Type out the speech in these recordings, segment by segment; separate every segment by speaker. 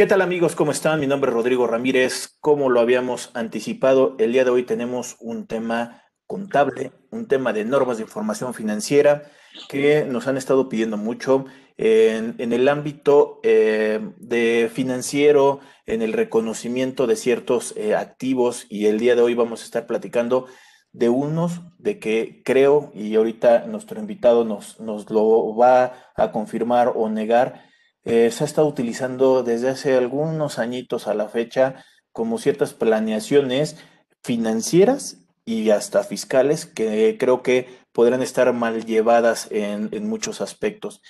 Speaker 1: ¿Qué tal amigos? ¿Cómo están? Mi nombre es Rodrigo Ramírez. Como lo habíamos anticipado, el día de hoy tenemos un tema contable, un tema de normas de información financiera que nos han estado pidiendo mucho en, el ámbito eh, de financiero, en el reconocimiento de ciertos eh, activos y el día de hoy vamos a estar platicando de unos de que creo y ahorita nuestro invitado nos, nos lo va a confirmar o negar eh, se ha estado utilizando desde hace algunos añitos a la fecha como ciertas planeaciones financieras y hasta fiscales que creo que podrán estar mal llevadas en, en muchos aspectos.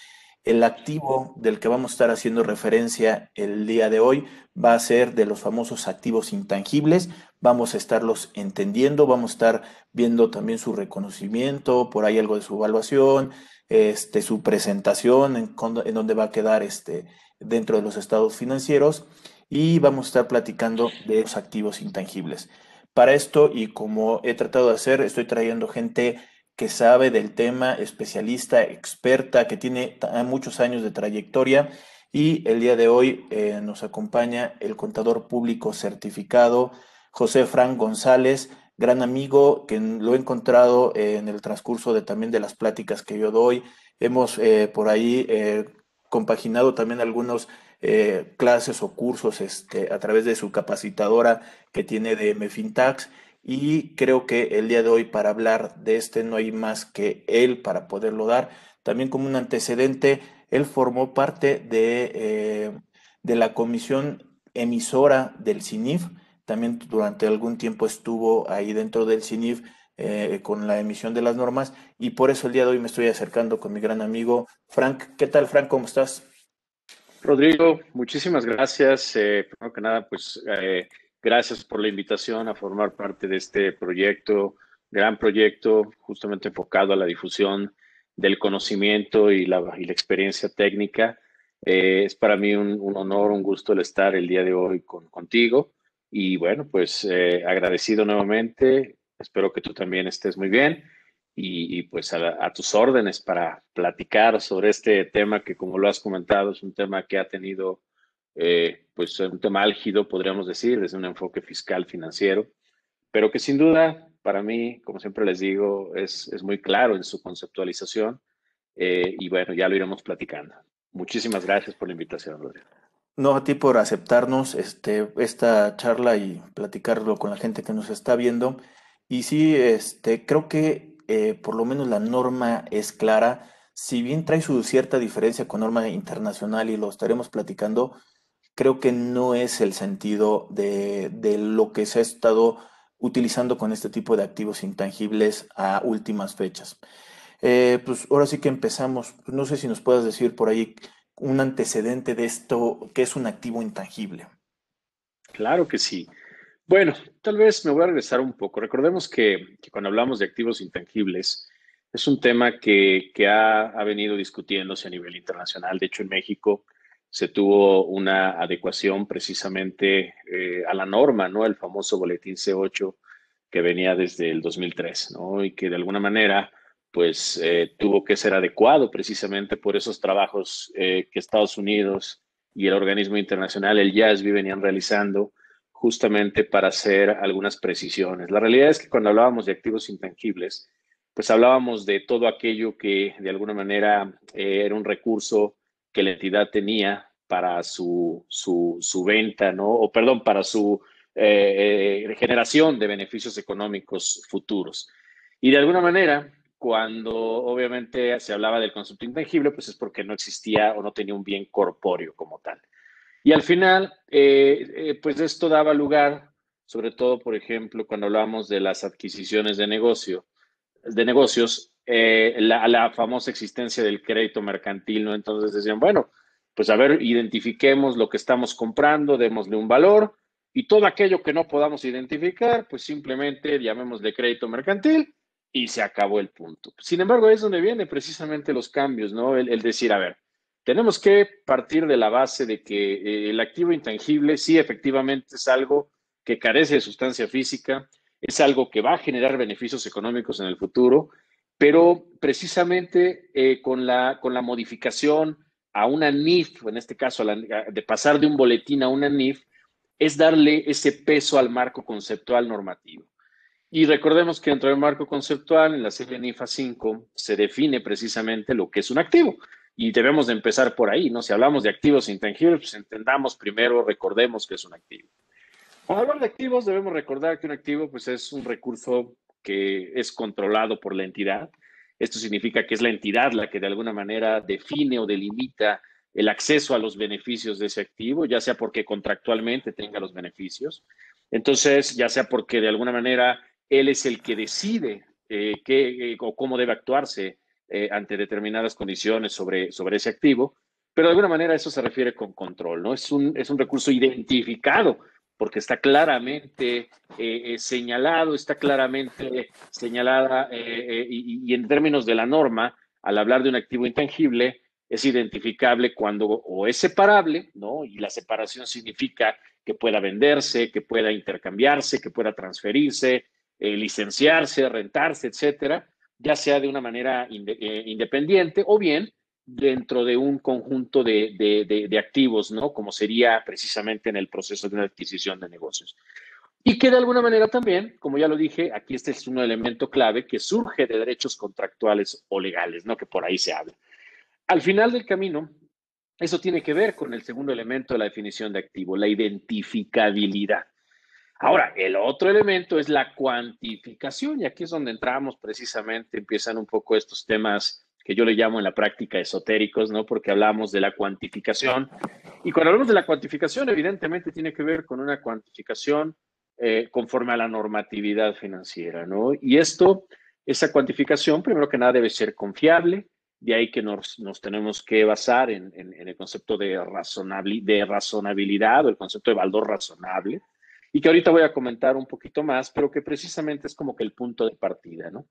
Speaker 1: El activo del que vamos a estar haciendo referencia el día de hoy va a ser de los famosos activos intangibles. Vamos a estarlos entendiendo, vamos a estar viendo también su reconocimiento, por ahí algo de su evaluación, este, su presentación, en, en dónde va a quedar este, dentro de los estados financieros y vamos a estar platicando de los activos intangibles. Para esto, y como he tratado de hacer, estoy trayendo gente que sabe del tema, especialista, experta, que tiene muchos años de trayectoria y el día de hoy eh, nos acompaña el contador público certificado José Fran González gran amigo que lo he encontrado en el transcurso de también de las pláticas que yo doy. Hemos eh, por ahí eh, compaginado también algunos eh, clases o cursos este, a través de su capacitadora que tiene de Mefintax y creo que el día de hoy para hablar de este no hay más que él para poderlo dar. También como un antecedente, él formó parte de, de la comisión emisora del CINIF, también durante algún tiempo estuvo ahí dentro del CINIF eh, con la emisión de las normas y por eso el día de hoy me estoy acercando con mi gran amigo Frank. ¿Qué tal, Frank? ¿Cómo estás?
Speaker 2: Rodrigo, muchísimas gracias. Eh, primero que nada, pues eh, gracias por la invitación a formar parte de este proyecto, gran proyecto, justamente enfocado a la difusión del conocimiento y la, y la experiencia técnica. es para mí un, un, honor, un gusto el estar el día de hoy con, contigo. Y bueno, pues eh, agradecido nuevamente. Espero que tú también estés muy bien y, pues a, tus órdenes para platicar sobre este tema que como lo has comentado es un tema que ha tenido eh, pues un tema álgido, podríamos decir, desde un enfoque fiscal financiero, pero que sin duda para mí, como siempre les digo, es, es muy claro en su conceptualización eh, y bueno, ya lo iremos platicando. Muchísimas gracias por la invitación, Rodrigo.
Speaker 1: No, a ti por aceptarnos este, esta charla y platicarlo con la gente que nos está viendo. Y sí, este, creo que eh, por lo menos la norma es clara. Si bien trae su cierta diferencia con norma internacional y lo estaremos platicando, creo que no es el sentido de, de lo que se ha estado utilizando con este tipo de activos intangibles a últimas fechas. Eh, pues ahora sí que empezamos. No sé si nos puedes decir por ahí un antecedente de esto que es un activo intangible.
Speaker 2: Claro que sí. Bueno, tal vez me voy a regresar un poco. Recordemos que, cuando hablamos de activos intangibles, es un tema que, ha, venido discutiéndose a nivel internacional. De hecho, en México se tuvo una adecuación precisamente eh, a la norma, ¿no? El famoso boletín C8 que venía desde el 2003, ¿no? Y que de alguna manera pues eh, tuvo que ser adecuado precisamente por esos trabajos eh, que Estados Unidos y el organismo internacional, el JASB, venían realizando justamente para hacer algunas precisiones. La realidad es que cuando hablábamos de activos intangibles, pues hablábamos de todo aquello que de alguna manera eh, era un recurso que la entidad tenía para su, su, su venta, ¿no? O perdón, para su generación de beneficios económicos futuros. Y de alguna manera, cuando obviamente se hablaba del concepto intangible, pues es porque no existía o no tenía un bien corpóreo como tal. Y al final, eh, eh, pues esto daba lugar, sobre todo, por ejemplo, cuando hablamos de las adquisiciones de negocio, de negocios, eh, la, la, famosa existencia del crédito mercantil, ¿no? Entonces decían, bueno, pues a ver, identifiquemos lo que estamos comprando, démosle un valor y todo aquello que no podamos identificar, pues simplemente llamémosle crédito mercantil y se acabó el punto. Sin embargo, es donde vienen precisamente los cambios, ¿no? El, decir, a ver, tenemos que partir de la base de que eh, el activo intangible sí efectivamente es algo que carece de sustancia física, es algo que va a generar beneficios económicos en el futuro, pero precisamente eh, con, la, con la modificación a una NIF, en este caso, de pasar de un boletín a una NIF, es darle ese peso al marco conceptual normativo. Y recordemos que dentro del marco conceptual, en la serie NIFA 5, se define precisamente lo que es un activo. Y debemos de empezar por ahí, ¿no? Si hablamos de activos intangibles, pues entendamos primero, recordemos que es un activo. Cuando hablamos de activos, debemos recordar que un activo pues, es un recurso que es controlado por la entidad. Esto significa que es la entidad la que de alguna manera define o delimita el acceso a los beneficios de ese activo, ya sea porque contractualmente tenga los beneficios, entonces, ya sea porque de alguna manera él es el que decide eh, qué, eh, o cómo debe actuarse eh, ante determinadas condiciones sobre, sobre ese activo, pero de alguna manera eso se refiere con control, ¿no? Es un, es un recurso identificado porque está claramente señalado, está claramente señalada y, y, en términos de la norma, al hablar de un activo intangible, es identificable cuando o es separable, ¿no? Y la separación significa que pueda venderse, que pueda intercambiarse, que pueda transferirse, eh, licenciarse, rentarse, etcétera, ya sea de una manera eh, independiente o bien dentro de un conjunto de, activos, ¿no? Como sería precisamente en el proceso de una adquisición de negocios. Y que de alguna manera también, como ya lo dije, aquí este es un elemento clave que surge de derechos contractuales o legales, ¿no? Que por ahí se habla. Al final del camino, eso tiene que ver con el segundo elemento de la definición de activo, la identificabilidad. Ahora, el otro elemento es la cuantificación y aquí es donde entramos precisamente, empiezan un poco estos temas que yo le llamo en la práctica esotéricos, ¿no? Porque hablamos de la cuantificación. Y cuando hablamos de la cuantificación, evidentemente tiene que ver con una cuantificación eh, conforme a la normatividad financiera, ¿no? Y esto, esa cuantificación, primero que nada, debe ser confiable, de ahí que nos, tenemos que basar en, en el concepto de, de razonabilidad o el concepto de valor razonable y que ahorita voy a comentar un poquito más, pero que precisamente es como que el punto de partida, ¿no?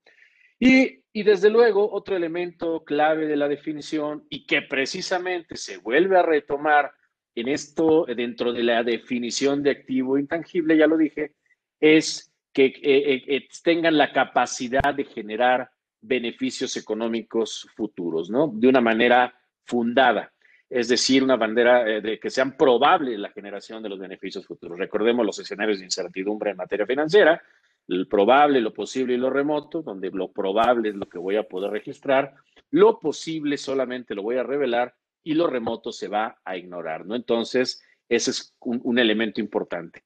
Speaker 2: Y, y, desde luego, otro elemento clave de la definición y que precisamente se vuelve a retomar en esto, dentro de la definición de activo intangible, ya lo dije, es que eh, eh, eh, tengan la capacidad de generar beneficios económicos futuros, ¿no? De una manera fundada es decir, una bandera eh, de que sean probables la generación de los beneficios futuros. Recordemos los escenarios de incertidumbre en materia financiera, el probable, lo posible y lo remoto, donde lo probable es lo que voy a poder registrar, lo posible solamente lo voy a revelar y lo remoto se va a ignorar, ¿no? Entonces, ese es un, elemento importante.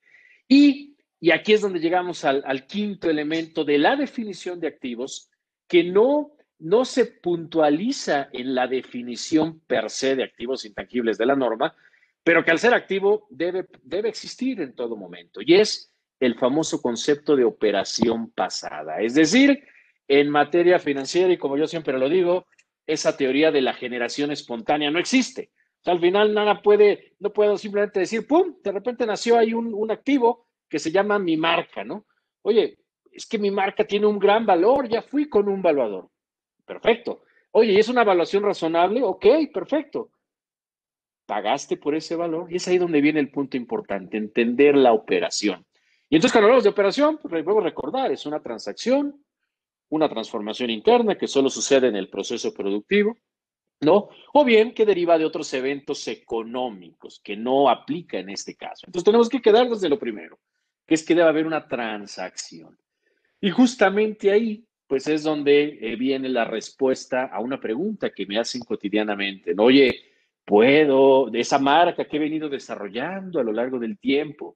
Speaker 2: Y, y, aquí es donde llegamos al quinto elemento de la definición de activos, que no no se puntualiza en la definición per se de activos intangibles de la norma, pero que al ser activo debe, debe existir en todo momento. Y es el famoso concepto de operación pasada. Es decir, en materia financiera, y como yo siempre lo digo, esa teoría de la generación espontánea no existe. al final nada puede, no puedo simplemente decir, ¡pum!, de repente nació ahí un, un activo que se llama mi marca, ¿no? Oye, es que mi marca tiene un gran valor, ya fui con un valuador. Perfecto. Oye, ¿y es una evaluación razonable? Ok, perfecto. Pagaste por ese valor y es ahí donde viene el punto importante, entender la operación. Y entonces cuando hablamos de operación, pues a recordar, es una transacción, una transformación interna que solo sucede en el proceso productivo, ¿no? O bien que deriva de otros eventos económicos que no aplica en este caso. Entonces tenemos que quedar desde lo primero, que es que debe haber una transacción. Y justamente ahí pues es donde eh, viene la respuesta a una pregunta que me hacen cotidianamente. Oye, puedo, de esa marca que he venido desarrollando a lo largo del tiempo,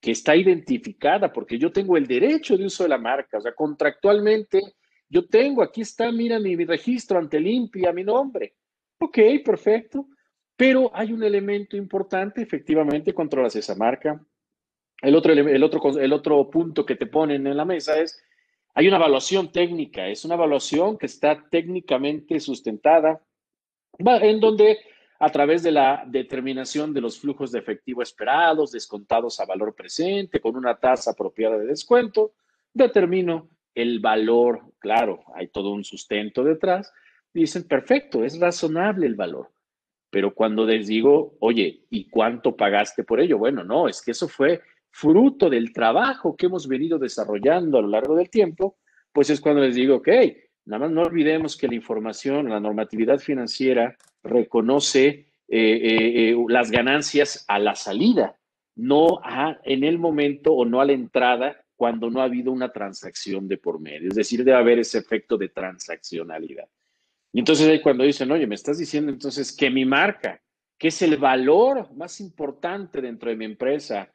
Speaker 2: que está identificada porque yo tengo el derecho de uso de la marca, o sea, contractualmente yo tengo, aquí está, mira mi, registro ante limpia, mi nombre. Ok, perfecto. Pero hay un elemento importante, efectivamente, controlas esa marca. El otro, el otro, el otro punto que te ponen en la mesa es, hay una evaluación técnica, es una evaluación que está técnicamente sustentada, en donde a través de la determinación de los flujos de efectivo esperados, descontados a valor presente, con una tasa apropiada de descuento, determino el valor, claro, hay todo un sustento detrás, dicen, perfecto, es razonable el valor. Pero cuando les digo, oye, ¿y cuánto pagaste por ello? Bueno, no, es que eso fue fruto del trabajo que hemos venido desarrollando a lo largo del tiempo, pues es cuando les digo, ok, nada más no olvidemos que la información, la normatividad financiera reconoce eh, eh, las ganancias a la salida, no a, en el momento o no a la entrada cuando no ha habido una transacción de por medio. Es decir, debe haber ese efecto de transaccionalidad. Y entonces ahí cuando dicen, oye, me estás diciendo entonces que mi marca, que es el valor más importante dentro de mi empresa,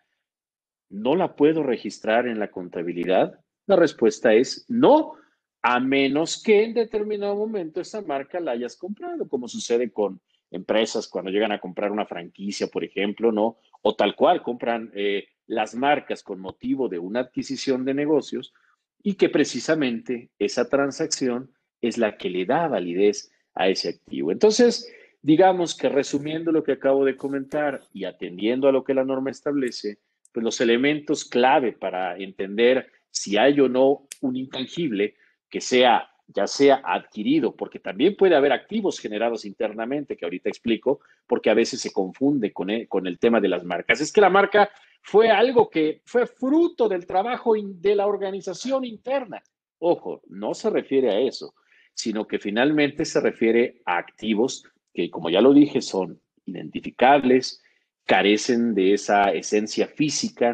Speaker 2: no la puedo registrar en la contabilidad. La respuesta es no, a menos que en determinado momento esa marca la hayas comprado, como sucede con empresas cuando llegan a comprar una franquicia, por ejemplo, ¿no? O tal cual, compran eh, las marcas con motivo de una adquisición de negocios y que precisamente esa transacción es la que le da validez a ese activo. Entonces, digamos que resumiendo lo que acabo de comentar y atendiendo a lo que la norma establece, pues los elementos clave para entender si hay o no un intangible que sea ya sea adquirido, porque también puede haber activos generados internamente, que ahorita explico, porque a veces se confunde con el, con el tema de las marcas. Es que la marca fue algo que fue fruto del trabajo de la organización interna. Ojo, no se refiere a eso, sino que finalmente se refiere a activos que, como ya lo dije, son identificables, carecen de esa esencia física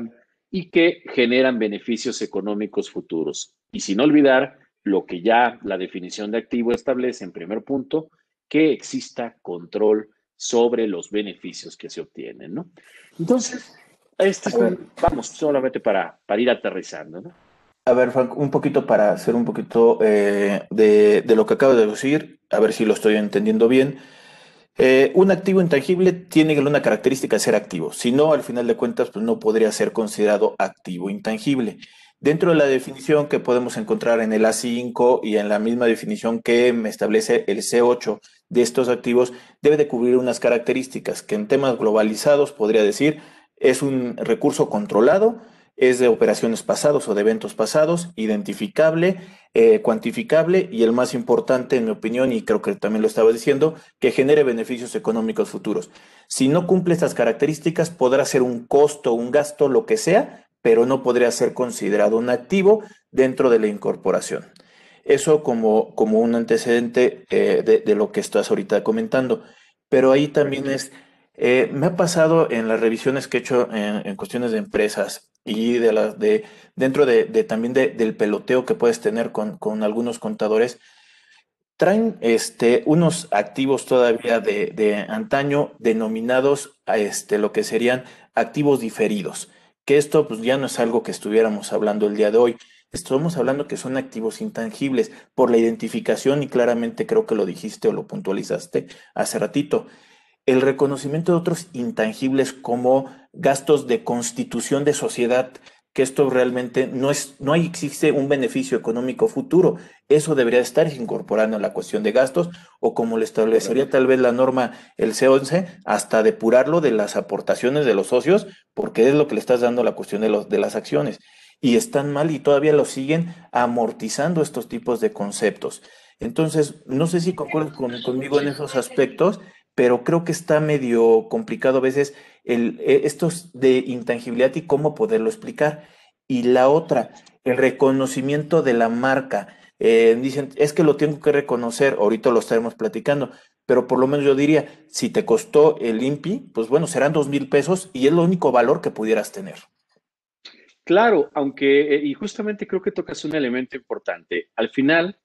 Speaker 2: y que generan beneficios económicos futuros. Y sin olvidar lo que ya la definición de activo establece en primer punto, que exista control sobre los beneficios que se obtienen, ¿no? Entonces, este vamos, solamente para, para ir aterrizando, ¿no?
Speaker 1: A ver, Frank, un poquito para hacer un poquito eh, de, de, lo que acabo de decir, a ver si lo estoy entendiendo bien. Eh, un activo intangible tiene una característica de ser activo, si no, al final de cuentas, pues no podría ser considerado activo intangible. Dentro de la definición que podemos encontrar en el A5 y en la misma definición que me establece el C8 de estos activos, debe de cubrir unas características que en temas globalizados podría decir es un recurso controlado, es de operaciones pasados o de eventos pasados, identificable, eh, cuantificable y el más importante, en mi opinión, y creo que también lo estaba diciendo, que genere beneficios económicos futuros. Si no cumple estas características, podrá ser un costo, un gasto, lo que sea, pero no podría ser considerado un activo dentro de la incorporación. Eso como, como un antecedente eh, de, lo que estás ahorita comentando. Pero ahí también es, eh, me ha pasado en las revisiones que he hecho en, cuestiones de empresas y de la, de, dentro de, también del peloteo que puedes tener con, con, algunos contadores, traen este, unos activos todavía de, de antaño denominados a este, lo que serían activos diferidos que esto pues ya no es algo que estuviéramos hablando el día de hoy. Estamos hablando que son activos intangibles por la identificación y claramente creo que lo dijiste o lo puntualizaste hace ratito. El reconocimiento de otros intangibles como gastos de constitución de sociedad, que esto realmente no es, no existe un beneficio económico futuro. Eso debería estar incorporando la cuestión de gastos o como le establecería tal vez la norma el C11, hasta depurarlo de las aportaciones de los socios, porque es lo que le estás dando la cuestión de, los, de las acciones. Y están mal y todavía lo siguen amortizando estos tipos de conceptos. Entonces, no sé si concuerdas conmigo en esos aspectos, pero creo que está medio complicado a veces el, e, estos de intangibilidad y cómo poderlo explicar. Y la otra, el reconocimiento de la marca. Eh, dicen, es que lo tengo que reconocer, ahorita lo estaremos platicando, pero por lo menos yo diría, si te costó el INPI, pues bueno, serán dos mil pesos y es el único valor que pudieras tener.
Speaker 2: Claro, aunque, eh, y justamente creo que tocas un elemento importante. Al final,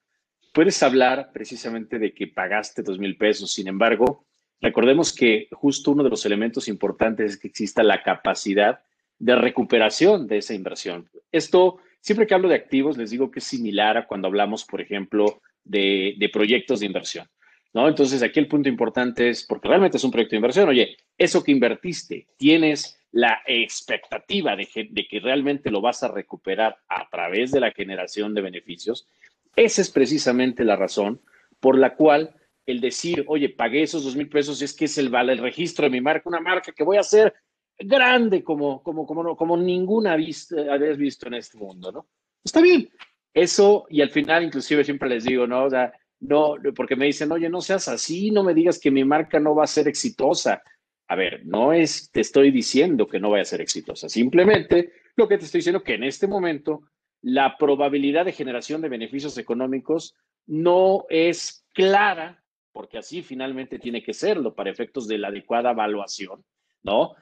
Speaker 2: puedes hablar precisamente de que pagaste dos mil pesos, sin embargo, Recordemos que justo uno de los elementos importantes es que exista la capacidad de recuperación de esa inversión. Esto, siempre que hablo de activos, les digo que es similar a cuando hablamos, por ejemplo, de, proyectos de inversión. ¿no? Entonces, aquí el punto importante es, porque realmente es un proyecto de inversión, oye, eso que invertiste, tienes la expectativa de de que realmente lo vas a recuperar a través de la generación de beneficios. Esa es precisamente la razón por la cual el decir, oye, pagué esos dos mil pesos, es que es el, registro de mi marca, una marca que voy a hacer grande como, como, como, como ninguna habías visto en este mundo, ¿no? Está bien. Eso, y al final, inclusive siempre les digo, ¿no? O sea, no, porque me dicen, oye, no seas así, no me digas que mi marca no va a ser exitosa. A ver, no es, te estoy diciendo que no vaya a ser exitosa. Simplemente lo que te estoy diciendo que en este momento la probabilidad de generación de beneficios económicos no es clara porque así finalmente tiene que serlo para efectos de la adecuada evaluación, ¿no?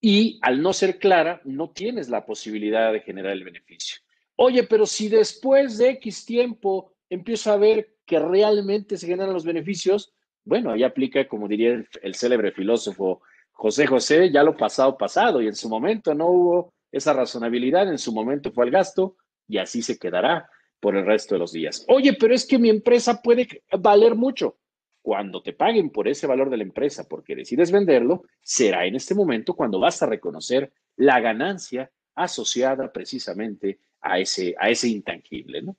Speaker 2: Y al no ser clara, no tienes la posibilidad de generar el beneficio. Oye, pero si después de X tiempo empiezo a ver que realmente se generan los beneficios, bueno, ahí aplica, como diría el, célebre filósofo José José, ya lo pasado, pasado, y en su momento no hubo esa razonabilidad, en su momento fue el gasto, y así se quedará por el resto de los días. Oye, pero es que mi empresa puede valer mucho. Cuando te paguen por ese valor de la empresa porque decides venderlo, será en este momento cuando vas a reconocer la ganancia asociada precisamente a ese, a ese intangible, ¿no?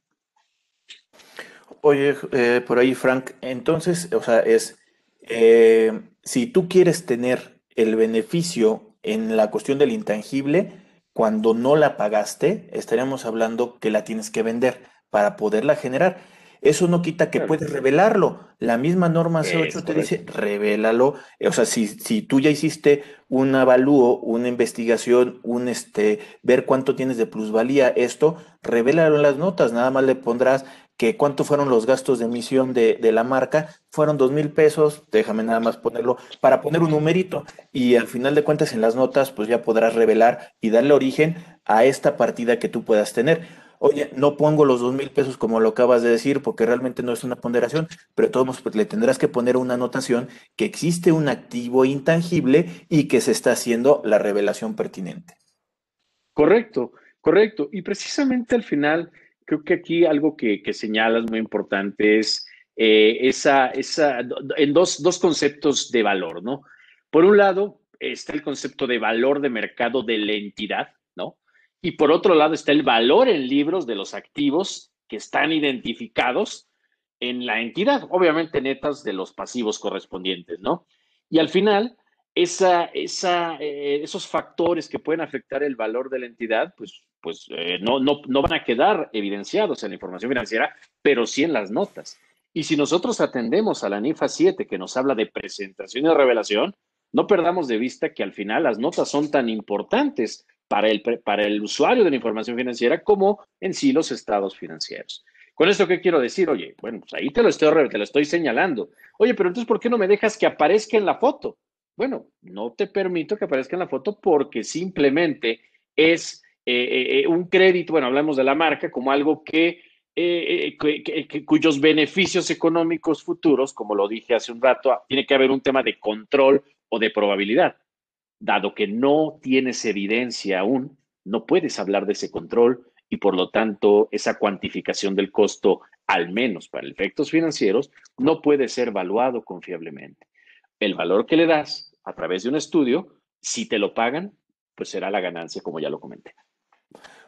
Speaker 1: Oye, eh, por ahí, Frank, entonces, o sea, es, eh, si tú quieres tener el beneficio en la cuestión del intangible, cuando no la pagaste, estaríamos hablando que la tienes que vender para poderla generar. Eso no quita que puedes revelarlo. La misma norma C8 te dice, revélalo. O sea, si, si tú ya hiciste un avalúo, una investigación, un este, ver cuánto tienes de plusvalía, esto, revélalo en las notas. Nada más le pondrás que cuánto fueron los gastos de emisión de, la marca, fueron dos mil pesos, déjame nada más ponerlo, para poner un numerito y al final de cuentas en las notas pues ya podrás revelar y darle origen a esta partida que tú puedas tener. Oye, no pongo los dos mil pesos como lo acabas de decir porque realmente no es una ponderación, pero todos pues, le tendrás que poner una anotación que existe un activo intangible y que se está haciendo la revelación pertinente.
Speaker 2: Correcto, correcto. Y precisamente al final creo que aquí algo que, señalas muy importante es eh, esa, esa, en dos, dos conceptos de valor, ¿no? Por un lado, está el concepto de valor de mercado de la entidad. Y por otro lado está el valor en libros de los activos que están identificados en la entidad, obviamente netas de los pasivos correspondientes, ¿no? Y al final, esa, esa, eh, esos factores que pueden afectar el valor de la entidad, pues pues eh, no, no, no van a quedar evidenciados en la información financiera, pero sí en las notas. Y si nosotros atendemos a la NIFA 7, que nos habla de presentación y revelación, no perdamos de vista que al final las notas son tan importantes para el, para el usuario de la información financiera como en sí los estados financieros. ¿Con esto qué quiero decir? Oye, bueno, pues ahí te lo, estoy, te lo estoy señalando. Oye, pero entonces, ¿por qué no me dejas que aparezca en la foto? Bueno, no te permito que aparezca en la foto porque simplemente es eh, eh, eh, un crédito, bueno, hablamos de la marca como algo que, cuyos beneficios económicos futuros, como lo dije hace un rato, tiene que haber un tema de control o de probabilidad. Dado que no tienes evidencia aún, no puedes hablar de ese control y por lo tanto esa cuantificación del costo, al menos para efectos financieros, no puede ser evaluado confiablemente. El valor que le das a través de un estudio, si te lo pagan, pues será la ganancia, como ya lo comenté.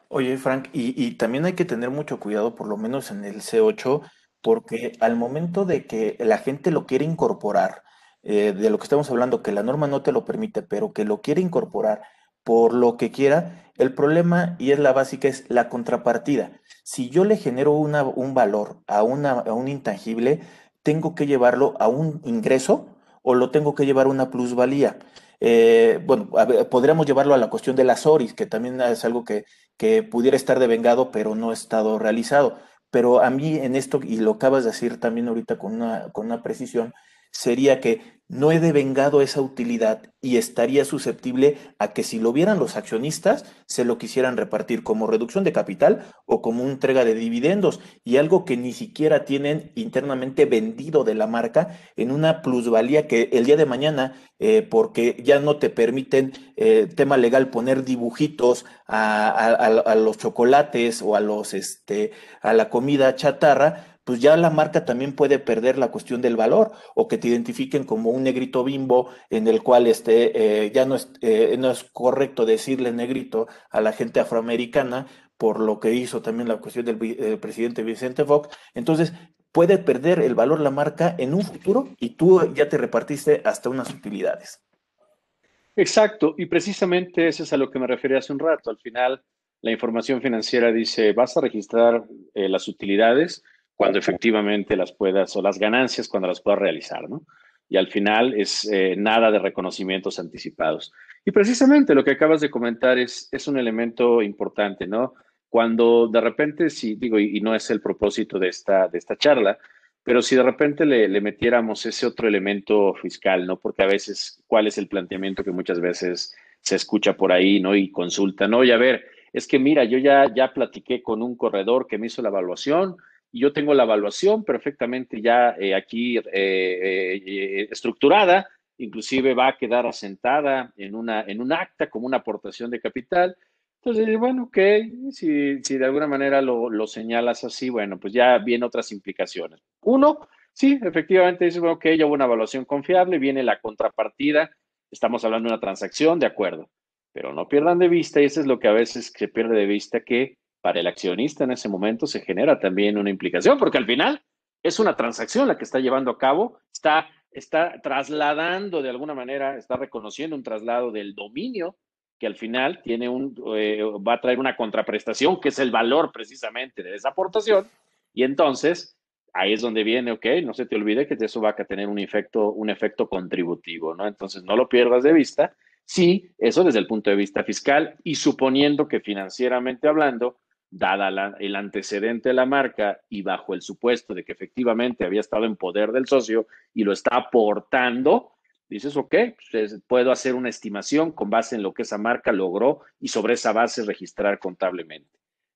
Speaker 1: Oye, Frank, y, también hay que tener mucho cuidado, por lo menos en el C8, porque al momento de que la gente lo quiere incorporar, eh, de lo que estamos hablando, que la norma no te lo permite, pero que lo quiere incorporar por lo que quiera, el problema, y es la básica, es la contrapartida. Si yo le genero una, un valor a, una, a un intangible, tengo que llevarlo a un ingreso o lo tengo que llevar a una plusvalía. Eh, bueno, podríamos llevarlo a la cuestión de las ORIs, que también es algo que, que pudiera estar devengado, pero no ha estado realizado. Pero a mí en esto, y lo acabas de decir también ahorita con una, con una precisión, sería que no he devengado esa utilidad y estaría susceptible a que si lo vieran los accionistas, se lo quisieran repartir como reducción de capital o como entrega de dividendos y algo que ni siquiera tienen internamente vendido de la marca en una plusvalía que el día de mañana, eh, porque ya no te permiten, eh, tema legal, poner dibujitos a, a, los chocolates o a los, este, a la comida chatarra, pues ya la marca también puede perder la cuestión del valor o que te identifiquen como un negrito bimbo en el cual este, eh, ya no es, eh, no es correcto decirle negrito a la gente afroamericana por lo que hizo también la cuestión del presidente Vicente Fox. Entonces, puede perder el valor la marca en un futuro y tú ya te repartiste hasta unas utilidades.
Speaker 2: Exacto, y precisamente eso es a lo que me refería hace un rato. Al final, la información financiera dice, vas a registrar eh, las utilidades, cuando efectivamente las puedas, o las ganancias cuando las puedas realizar, ¿no? Y al final es eh, nada de reconocimientos anticipados. Y precisamente lo que acabas de comentar es, es un elemento importante, ¿no? Cuando de repente, si digo, y, no es el propósito de esta, de esta charla, pero si de repente le, le, metiéramos ese otro elemento fiscal, ¿no? Porque a veces, ¿cuál es el planteamiento que muchas veces se escucha por ahí, ¿no? Y consulta, ¿no? Y a ver, es que mira, yo ya, ya platiqué con un corredor que me hizo la evaluación y yo tengo la evaluación perfectamente ya eh, aquí eh, eh, estructurada, inclusive va a quedar asentada en, una, en un acta como una aportación de capital. Entonces, bueno, ok, si, si de alguna manera lo, lo, señalas así, bueno, pues ya vienen otras implicaciones. Uno, sí, efectivamente dices, bueno, ok, ya hubo una evaluación confiable, viene la contrapartida, estamos hablando de una transacción, de acuerdo, pero no pierdan de vista, y eso es lo que a veces se pierde de vista, que para el accionista en ese momento se genera también una implicación, porque al final es una transacción la que está llevando a cabo, está, está trasladando de alguna manera, está reconociendo un traslado del dominio que al final tiene un, eh, va a traer una contraprestación, que es el valor precisamente de esa aportación, y entonces ahí es donde viene, ok, no se te olvide que eso va a tener un efecto, un efecto contributivo, ¿no? Entonces no lo pierdas de vista. Sí, eso desde el punto de vista fiscal y suponiendo que financieramente hablando, dada el antecedente de la marca y bajo el supuesto de que efectivamente había estado en poder del socio y lo está aportando, dices, ok, pues, puedo hacer una estimación con base en lo que esa marca logró y sobre esa base registrar contablemente.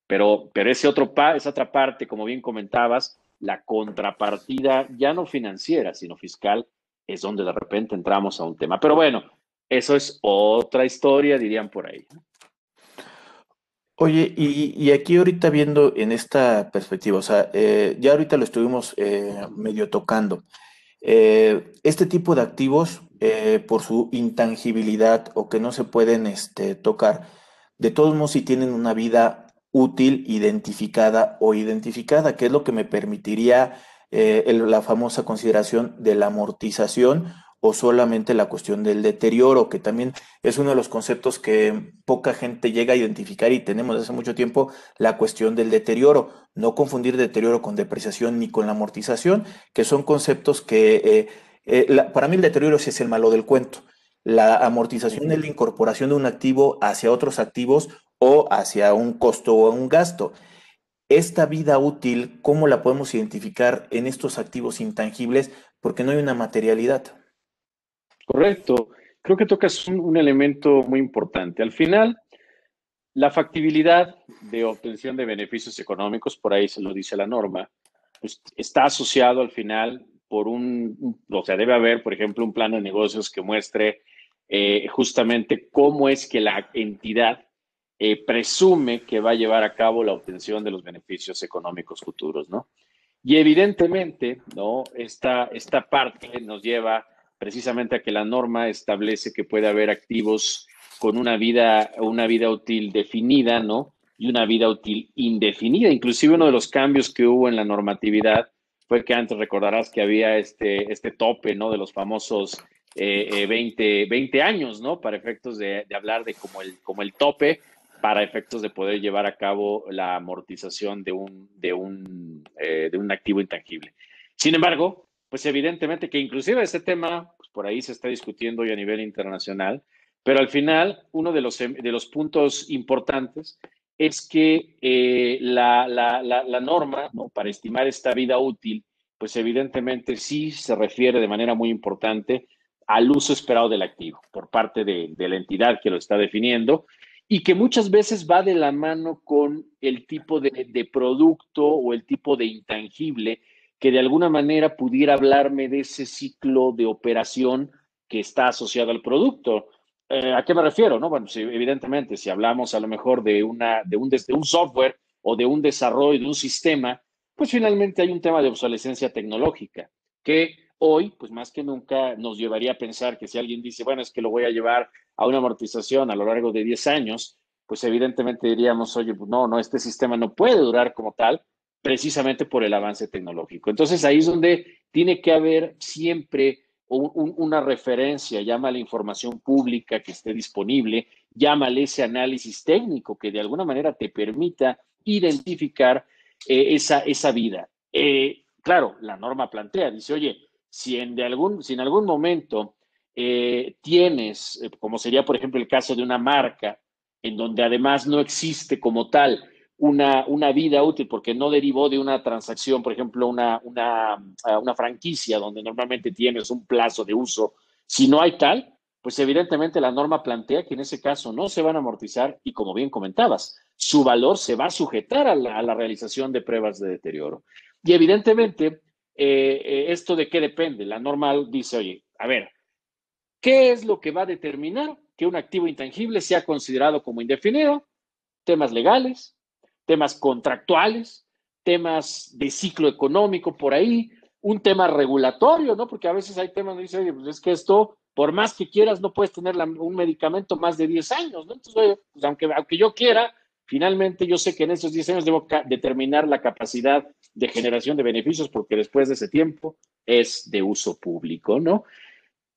Speaker 2: Pero, pero ese otro esa otra parte, como bien comentabas, la contrapartida ya no financiera, sino fiscal, es donde de repente entramos a un tema. Pero bueno, eso es otra historia, dirían por ahí.
Speaker 1: Oye, y, aquí ahorita viendo en esta perspectiva, o sea, eh, ya ahorita lo estuvimos eh, medio tocando. Eh, este tipo de activos, por su intangibilidad o que no se pueden este, tocar, de todos modos, si tienen una vida útil, identificada o identificada, que es lo que me permitiría la famosa consideración de la amortización o solamente la cuestión del deterioro, que también es uno de los conceptos que poca gente llega a identificar y tenemos desde hace mucho tiempo la cuestión del deterioro. No confundir deterioro con depreciación ni con la amortización, que son conceptos que eh, eh, para mí el deterioro es el malo del cuento. La amortización es la incorporación de un activo hacia otros activos o hacia un costo o un gasto. Esta vida útil, ¿cómo la podemos identificar en estos activos intangibles? Porque no hay una materialidad.
Speaker 2: Correcto. Creo que tocas un, elemento muy importante. Al final, la factibilidad de obtención de beneficios económicos, por ahí se lo dice la norma, pues está asociado al final por un, o sea, debe haber, por ejemplo, un plan de negocios que muestre eh, justamente cómo es que la entidad eh, presume que va a llevar a cabo la obtención de los beneficios económicos futuros, ¿no? Y evidentemente, ¿no? Esta, esta parte nos lleva precisamente a que la norma establece que puede haber activos con una vida, una vida útil definida, ¿no? Y una vida útil indefinida. Inclusive uno de los cambios que hubo en la normatividad fue que antes recordarás que había este, este tope, ¿no? De los famosos 20, eh, 20, eh, años, ¿no? Para efectos de, hablar de como el, como el tope, para efectos de poder llevar a cabo la amortización de un, de un, eh, de un activo intangible. Sin embargo, pues evidentemente que inclusive ese tema, pues por ahí se está discutiendo hoy a nivel internacional, pero al final uno de los, de los puntos importantes es que eh, la, la, la, norma ¿no? para estimar esta vida útil, pues evidentemente sí se refiere de manera muy importante al uso esperado del activo por parte de, de la entidad que lo está definiendo y que muchas veces va de la mano con el tipo de, de producto o el tipo de intangible que de alguna manera pudiera hablarme de ese ciclo de operación que está asociado al producto. Eh, ¿A qué me refiero? No? Evidentemente, si hablamos a lo mejor de, un, de software o de un desarrollo de un sistema, pues finalmente hay un tema de obsolescencia tecnológica que hoy, pues más que nunca, nos llevaría a pensar que si alguien dice, bueno, es que lo voy a llevar a una amortización a lo largo de 10 años, pues evidentemente diríamos, oye, pues no, no, este sistema no puede durar como tal, precisamente por el avance tecnológico. Entonces ahí es donde tiene que haber siempre una referencia, llámale información pública que esté disponible, llámale ese análisis técnico que de alguna manera te permita identificar eh, esa, esa vida. Eh, claro, la norma plantea, dice, oye, si en, de algún, si en algún momento eh, tienes, como sería por ejemplo el caso de una marca, en donde además no existe como tal una, una vida útil porque no derivó de una transacción, por ejemplo, una, una, ah, una franquicia donde normalmente tienes un plazo de uso. Si no hay tal, pues evidentemente la norma plantea que en ese caso no se van a amortizar y como bien comentabas, su valor se va a sujetar a la, realización de pruebas de deterioro. Y evidentemente, eh, eh, ¿esto de qué depende? La norma dice, oye, a ver, ¿qué es lo que va a determinar que un activo intangible sea considerado como indefinido? Temas legales, temas contractuales, temas de ciclo económico por ahí, un tema regulatorio, ¿no? Porque a veces hay temas donde dice, oye, pues es que esto por más que quieras, no puedes tener un medicamento más de 10 años, ¿no? Entonces, pues, aunque, aunque yo quiera, finalmente yo sé que en esos 10 años debo determinar la capacidad de generación de beneficios porque después de ese tiempo es de uso público, ¿no?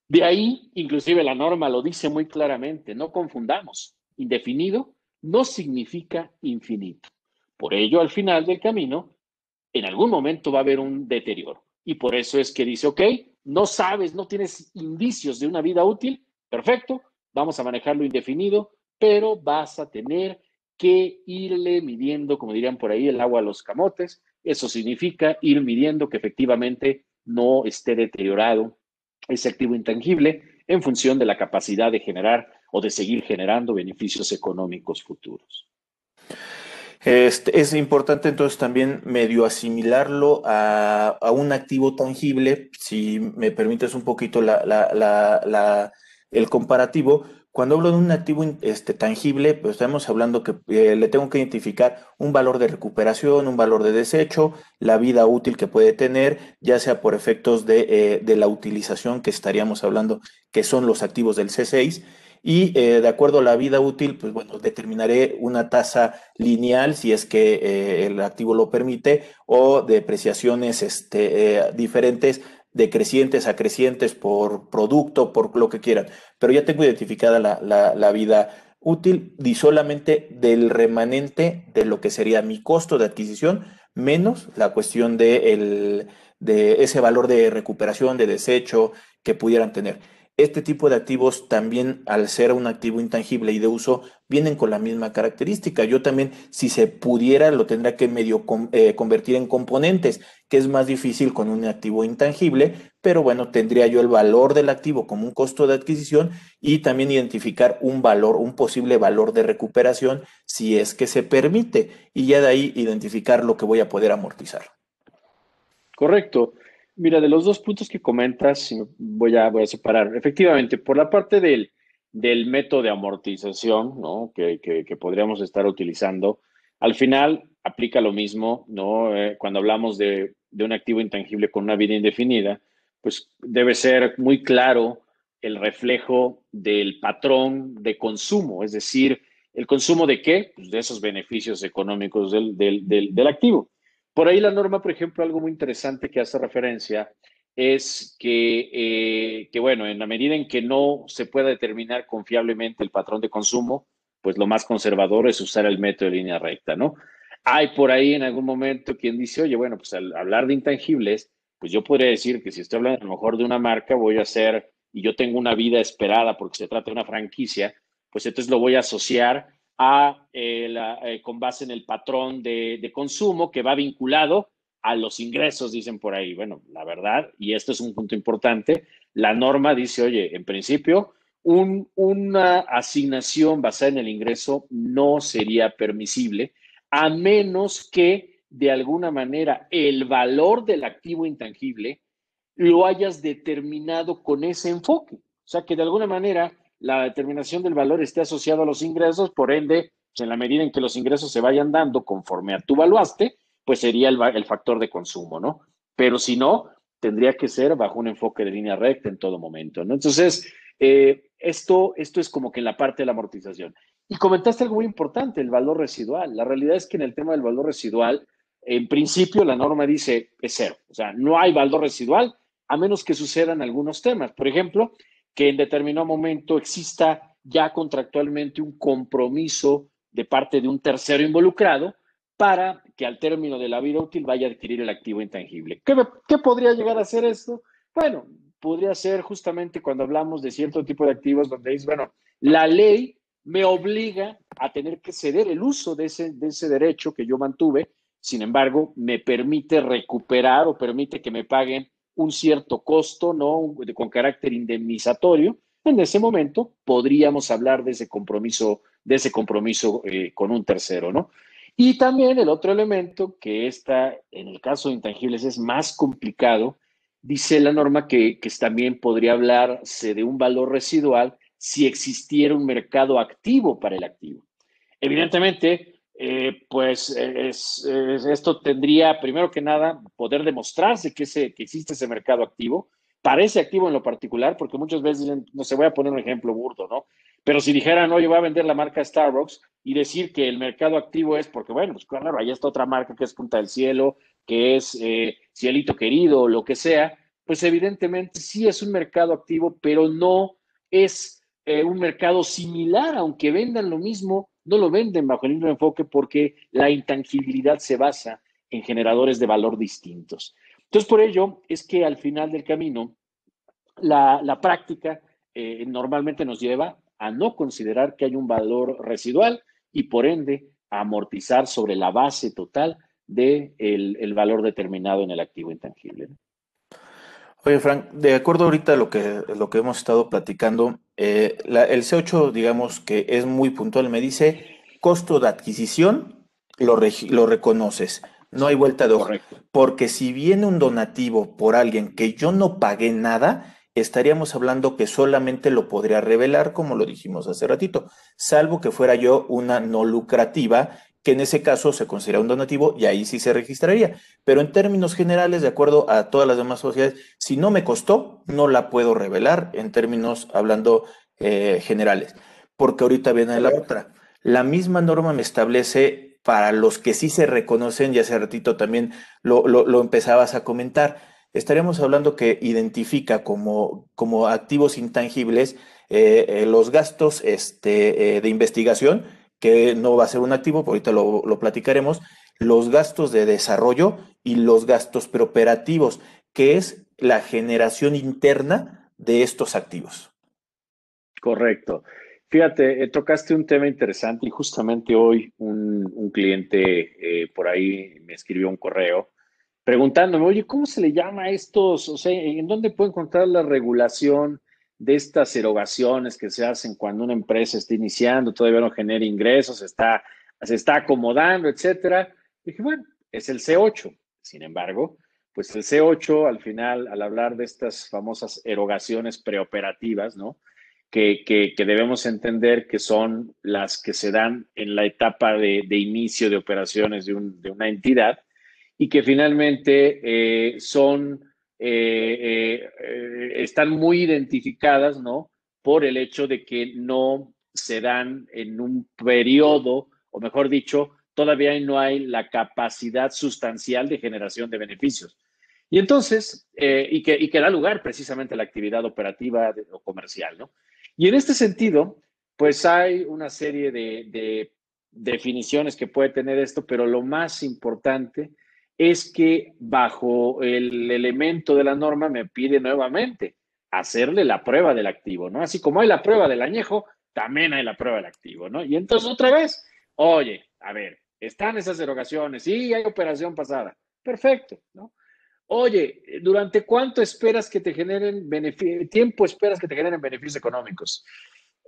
Speaker 2: De ahí, inclusive la norma lo dice muy claramente, no confundamos, indefinido no significa infinito. Por ello, al final del camino, en algún momento va a haber un deterioro. Y por eso es que dice, ok, no sabes, no tienes indicios de una vida útil, perfecto, vamos a manejarlo indefinido, pero vas a tener que irle midiendo, como dirían por ahí, el agua a los camotes. Eso significa ir midiendo que efectivamente no esté deteriorado ese activo intangible en función de la capacidad de generar o de seguir generando beneficios económicos futuros.
Speaker 1: Este, es importante entonces también medio asimilarlo a, un activo tangible, si me permites un poquito el comparativo. Cuando hablo de un activo este, tangible, pues estamos hablando que eh, le tengo que identificar un valor de recuperación, un valor de desecho, la vida útil que puede tener, ya sea por efectos de, eh, de la utilización que estaríamos hablando, que son los activos del C6 y eh, de acuerdo a la vida útil, pues bueno, determinaré una tasa lineal si es que eh, el activo lo permite o depreciaciones este, eh, diferentes decrecientes a crecientes por producto, por lo que quieran. Pero ya tengo identificada la, vida útil y solamente del remanente de lo que sería mi costo de adquisición menos la cuestión de, de ese valor de recuperación, de desecho que pudieran tener. Este tipo de activos también, al ser un activo intangible y de uso, vienen con la misma característica. Yo también, si se pudiera, lo tendría que medio eh, convertir en componentes, que es más difícil con un activo intangible, pero bueno, tendría yo el valor del activo como un costo de adquisición y también identificar un valor, un posible valor de recuperación, si es que se permite, y ya de ahí identificar lo que voy a poder amortizar.
Speaker 2: Correcto. Mira, de los dos puntos que comentas, voy a, voy a separar. Efectivamente, por la parte del, del método de amortización ¿no? que, que, podríamos estar utilizando, al final aplica lo mismo, ¿no? Eh, cuando hablamos de, de, un activo intangible con una vida indefinida, pues debe ser muy claro el reflejo del patrón de consumo, es decir, ¿el consumo de qué? Pues de esos beneficios económicos del, del, del, del activo. Por ahí la norma, por ejemplo, algo muy interesante que hace referencia es que, eh, que, bueno, en la medida en que no se pueda determinar confiablemente el patrón de consumo, pues lo más conservador es usar el método de línea recta, ¿no? Hay por ahí en algún momento quien dice, oye, bueno, pues al hablar de intangibles, pues yo podría decir que si estoy hablando a lo mejor de una marca, voy a hacer, y yo tengo una vida esperada porque se trata de una franquicia, pues entonces lo voy a asociar a, eh, eh, con base en el patrón de, consumo que va vinculado a los ingresos, dicen por ahí. Bueno, la verdad, y esto es un punto importante, la norma dice, oye, en principio, una asignación basada en el ingreso no sería permisible, a menos que de alguna manera el valor del activo intangible lo hayas determinado con ese enfoque. O sea, que de alguna manera la determinación del valor esté asociado a los ingresos, por ende, pues, en la medida en que los ingresos se vayan dando conforme a tu valuaste, pues sería el, factor de consumo, ¿no? Pero si no, tendría que ser bajo un enfoque de línea recta en todo momento, ¿no? Entonces, eh, esto, esto es como que en la parte de la amortización. Y comentaste algo muy importante, el valor residual. La realidad es que en el tema del valor residual, en principio la norma dice es cero, o sea, no hay valor residual a menos que sucedan algunos temas. Por ejemplo, que en determinado momento exista ya contractualmente un compromiso de parte de un tercero involucrado para que al término de la vida útil vaya a adquirir el activo intangible. ¿Qué, podría llegar a ser esto? Bueno, podría ser justamente cuando hablamos de cierto tipo de activos donde es, bueno, la ley me obliga a tener que ceder el uso de ese, de ese derecho que yo mantuve, sin embargo, me permite recuperar o permite que me paguen un cierto costo, ¿no? Con carácter indemnizatorio. En ese momento podríamos hablar de ese compromiso, de ese compromiso eh, con un tercero, ¿no? Y también el otro elemento que está, en el caso de intangibles, es más complicado, dice la norma que, que también podría hablarse de un valor residual si existiera un mercado activo para el activo. Evidentemente, eh, pues esto tendría, primero que nada, poder demostrarse que, que existe ese mercado activo, para ese activo en lo particular, porque muchas veces no se voy a poner un ejemplo burdo, ¿no? Pero si dijeran, oye, voy a vender la marca Starbucks y decir que el mercado activo es porque, bueno, pues claro, ahí está otra marca que es Punta del Cielo, que es eh, Cielito Querido, lo que sea, pues evidentemente sí es un mercado activo, pero no es eh, un mercado similar, aunque vendan lo mismo, no lo venden bajo el mismo enfoque porque la intangibilidad se basa en generadores de valor distintos. Entonces, por ello es que al final del camino, la, práctica eh, normalmente nos lleva a no considerar que hay un valor residual y por ende a amortizar sobre la base total del de el valor determinado en el activo intangible.
Speaker 1: Oye, Frank, de acuerdo ahorita a lo que, lo que hemos estado platicando, eh, el C8, digamos que es muy puntual, me dice costo de adquisición, lo, lo reconoces, no hay vuelta de hoja. Porque si viene un donativo por alguien que yo no pagué nada, estaríamos hablando que solamente lo podría revelar, como lo dijimos hace ratito, salvo que fuera yo una no lucrativa que en ese caso se considera un donativo y ahí sí se registraría. Pero en términos generales, de acuerdo a todas las demás sociedades, si no me costó, no la puedo revelar en términos hablando eh, generales. Porque ahorita viene la otra. La misma norma me establece para los que sí se reconocen, y hace ratito también lo, empezabas a comentar, estaríamos hablando que identifica como, como activos intangibles eh, eh, los gastos este, de investigación, que no va a ser un activo, ahorita lo, lo platicaremos, los gastos de desarrollo y los gastos preoperativos, que es la generación interna de estos activos.
Speaker 2: Correcto. Fíjate, eh, tocaste un tema interesante y justamente hoy un, cliente eh, por ahí me escribió un correo preguntándome, oye, ¿cómo se le llama a estos? O sea, ¿en dónde puedo encontrar la regulación de estas erogaciones que se hacen cuando una empresa está iniciando, todavía no genera ingresos, está, se está acomodando, etcétera. Dije, bueno, es el C8. Sin embargo, pues el C8 al final, al hablar de estas famosas erogaciones preoperativas, ¿no? Que, que, debemos entender que son las que se dan en la etapa de, de inicio de operaciones de, un, de, una entidad y que finalmente eh, son eh, eh, están muy identificadas, ¿no? Por el hecho de que no se dan en un periodo, o mejor dicho, todavía no hay la capacidad sustancial de generación de beneficios. Y entonces, eh, y, que, y da lugar precisamente a la actividad operativa o comercial, ¿no? Y en este sentido, pues hay una serie de, de definiciones que puede tener esto, pero lo más importante es que bajo el elemento de la norma me pide nuevamente hacerle la prueba del activo, ¿no? Así como hay la prueba del añejo, también hay la prueba del activo, ¿no? Y entonces otra vez, oye, a ver, están esas erogaciones, sí, hay operación pasada, perfecto, ¿no? Oye, ¿durante cuánto esperas que te generen beneficios, tiempo esperas que te generen beneficios económicos?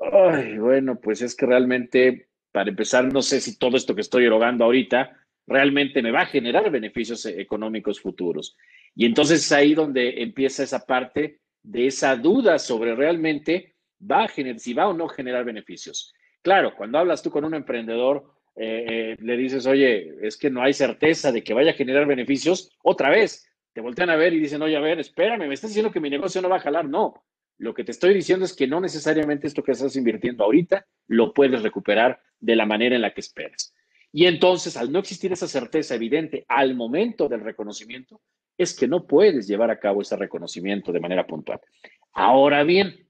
Speaker 2: Ay, bueno, pues es que realmente, para empezar, no sé si todo esto que estoy erogando ahorita realmente me va a generar beneficios económicos futuros. Y entonces es ahí donde empieza esa parte de esa duda sobre realmente va a generar, si va o no generar beneficios. Claro, cuando hablas tú con un emprendedor, eh, eh, le dices, oye, es que no hay certeza de que vaya a generar beneficios, otra vez te voltean a ver y dicen, oye, a ver, espérame, me estás diciendo que mi negocio no va a jalar. No, lo que te estoy diciendo es que no necesariamente esto que estás invirtiendo ahorita lo puedes recuperar de la manera en la que esperas. Y entonces, al no existir esa certeza evidente al momento del reconocimiento, es que no puedes llevar a cabo ese reconocimiento de manera puntual. Ahora bien,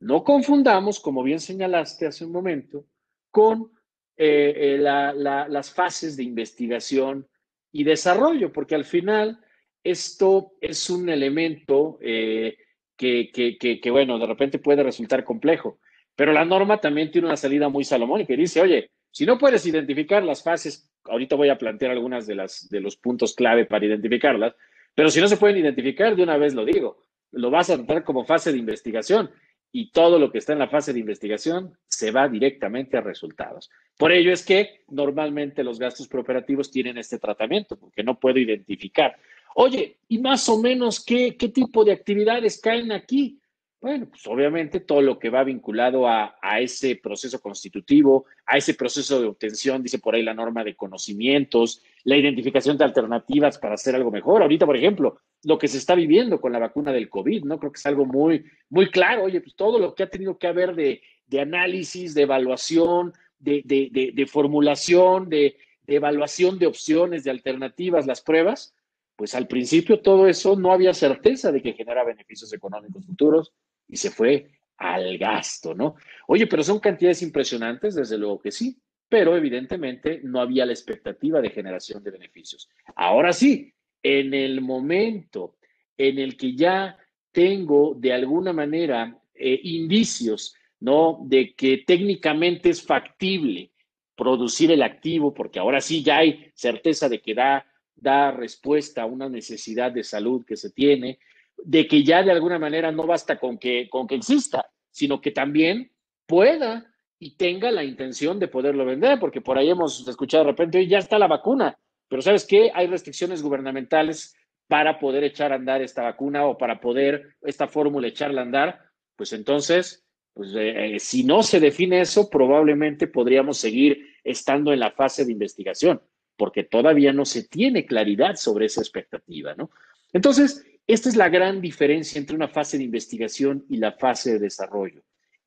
Speaker 2: no confundamos, como bien señalaste hace un momento, con eh, eh, las fases de investigación y desarrollo, porque al final esto es un elemento eh, que, que, bueno, de repente puede resultar complejo. Pero la norma también tiene una salida muy salomónica y dice, oye, si no puedes identificar las fases, ahorita voy a plantear algunas de, las, de los puntos clave para identificarlas, pero si no se pueden identificar, de una vez lo digo, lo vas a tratar como fase de investigación y todo lo que está en la fase de investigación se va directamente a resultados. Por ello es que normalmente los gastos preoperativos tienen este tratamiento, porque no puedo identificar. Oye, ¿y más o menos qué, qué tipo de actividades caen aquí? Bueno, pues obviamente todo lo que va vinculado a, ese proceso constitutivo, a ese proceso de obtención, dice por ahí la norma de conocimientos, la identificación de alternativas para hacer algo mejor. Ahorita, por ejemplo, lo que se está viviendo con la vacuna del COVID, ¿no? Creo que es algo muy, muy claro. Oye, pues todo lo que ha tenido que haber de, análisis, de evaluación, de, de formulación, de evaluación de opciones, de alternativas, las pruebas, pues al principio todo eso no había certeza de que genera beneficios económicos futuros y se fue al gasto, ¿no? Oye, pero son cantidades impresionantes, desde luego que sí, pero evidentemente no había la expectativa de generación de beneficios. Ahora sí, en el momento en el que ya tengo de alguna manera eh, indicios, ¿no? De que técnicamente es factible producir el activo, porque ahora sí ya hay certeza de que da, da respuesta a una necesidad de salud que se tiene, de que ya de alguna manera no basta con que, con que exista, sino que también pueda y tenga la intención de poderlo vender, porque por ahí hemos escuchado de repente, ya está la vacuna, pero ¿sabes qué? Hay restricciones gubernamentales para poder echar a andar esta vacuna o para poder esta fórmula echarla a andar, pues entonces, pues eh, eh, si no se define eso, probablemente podríamos seguir estando en la fase de investigación, porque todavía no se tiene claridad sobre esa expectativa, ¿no? Entonces, esta es la gran diferencia entre una fase de investigación y la fase de desarrollo,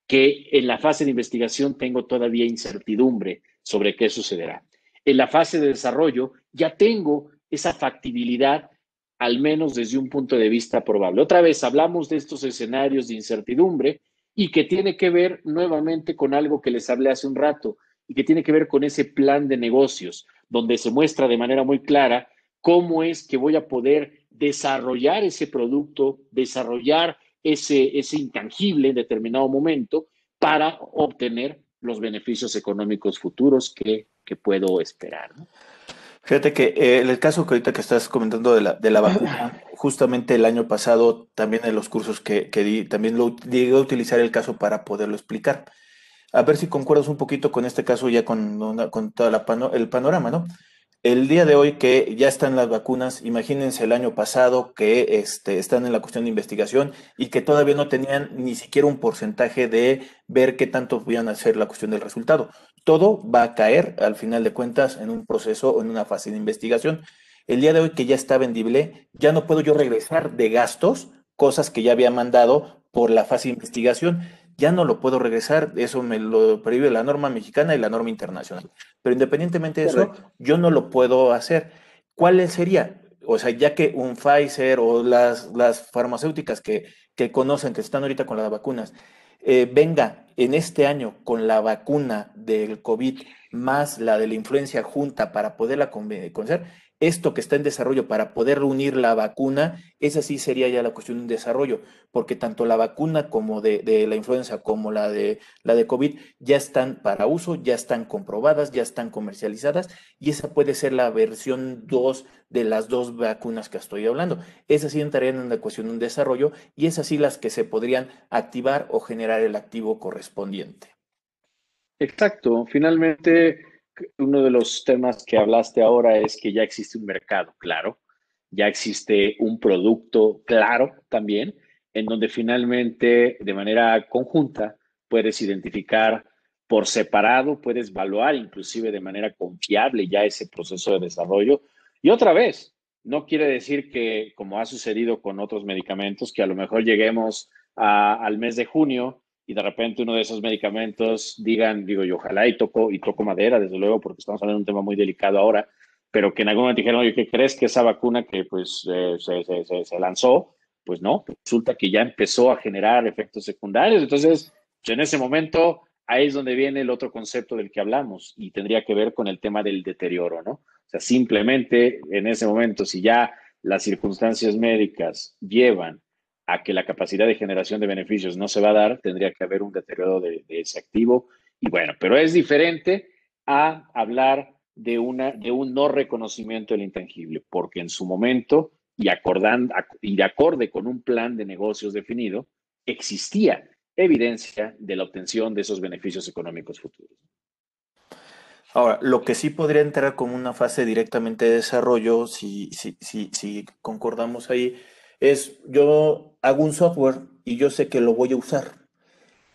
Speaker 2: que en la fase de investigación tengo todavía incertidumbre sobre qué sucederá. En la fase de desarrollo ya tengo esa factibilidad, al menos desde un punto de vista probable. Otra vez hablamos de estos escenarios de incertidumbre y que tiene que ver nuevamente con algo que les hablé hace un rato y que tiene que ver con ese plan de negocios, donde se muestra de manera muy clara cómo es que voy a poder desarrollar ese producto, desarrollar ese, ese intangible en determinado momento para obtener los beneficios económicos futuros que, puedo esperar.
Speaker 1: Fíjate que eh, el caso que ahorita que estás comentando de la, de la vacuna, justamente el año pasado, también en los cursos que, que di, también lo llegué a utilizar el caso para poderlo explicar. A ver si concuerdas un poquito con este caso ya con, con todo el panorama, ¿no? El día de hoy que ya están las vacunas, imagínense el año pasado que este, están en la cuestión de investigación y que todavía no tenían ni siquiera un porcentaje de ver qué tanto a hacer la cuestión del resultado. Todo va a caer al final de cuentas en un proceso o en una fase de investigación. El día de hoy que ya está vendible, ya no puedo yo regresar de gastos, cosas que ya había mandado por la fase de investigación ya no lo puedo regresar, eso me lo prohíbe la norma mexicana y la norma internacional. Pero independientemente de eso, yo no lo puedo hacer. ¿Cuál sería? O sea, ya que un Pfizer o las, las farmacéuticas que, que conocen, que están ahorita con las vacunas, eh, venga en este año con la vacuna del COVID más la de la influencia junta para poderla conocer, esto que está en desarrollo para poder reunir la vacuna, esa sí sería ya la cuestión de un desarrollo, porque tanto la vacuna como de, la influenza como la de la de COVID ya están para uso, ya están comprobadas, ya están comercializadas y esa puede ser la versión 2 de las dos vacunas que estoy hablando. Esas sí entrarían en la cuestión de un desarrollo y esas sí las que se podrían activar o generar el activo correspondiente.
Speaker 2: Exacto, finalmente uno de los temas que hablaste ahora es que ya existe un mercado, claro, ya existe un producto, claro, también, en donde finalmente de manera conjunta puedes identificar por separado, puedes evaluar inclusive de manera confiable ya ese proceso de desarrollo. Y otra vez, no quiere decir que, como ha sucedido con otros medicamentos, que a lo mejor lleguemos al mes de junio y de repente uno de esos medicamentos digan, digo yo, ojalá y toco, y toco madera, desde luego, porque estamos hablando de un tema muy delicado ahora, pero que en algún momento dijeron, oye, ¿qué crees que esa vacuna que pues eh, se, se, se, lanzó? Pues no, resulta que ya empezó a generar efectos secundarios. Entonces, en ese momento, ahí es donde viene el otro concepto del que hablamos y tendría que ver con el tema del deterioro, ¿no? O sea, simplemente en ese momento, si ya las circunstancias médicas llevan a que la capacidad de generación de beneficios no se va a dar, tendría que haber un deterioro de, ese activo. Y bueno, pero es diferente a hablar de, una, de un no reconocimiento del intangible, porque en su momento y, acordando, y de acorde con un plan de negocios definido, existía evidencia de la obtención de esos beneficios económicos futuros.
Speaker 1: Ahora, lo que sí podría entrar como una fase directamente de desarrollo, si, si, si, si concordamos ahí, es yo hago un software y yo sé que lo voy a usar.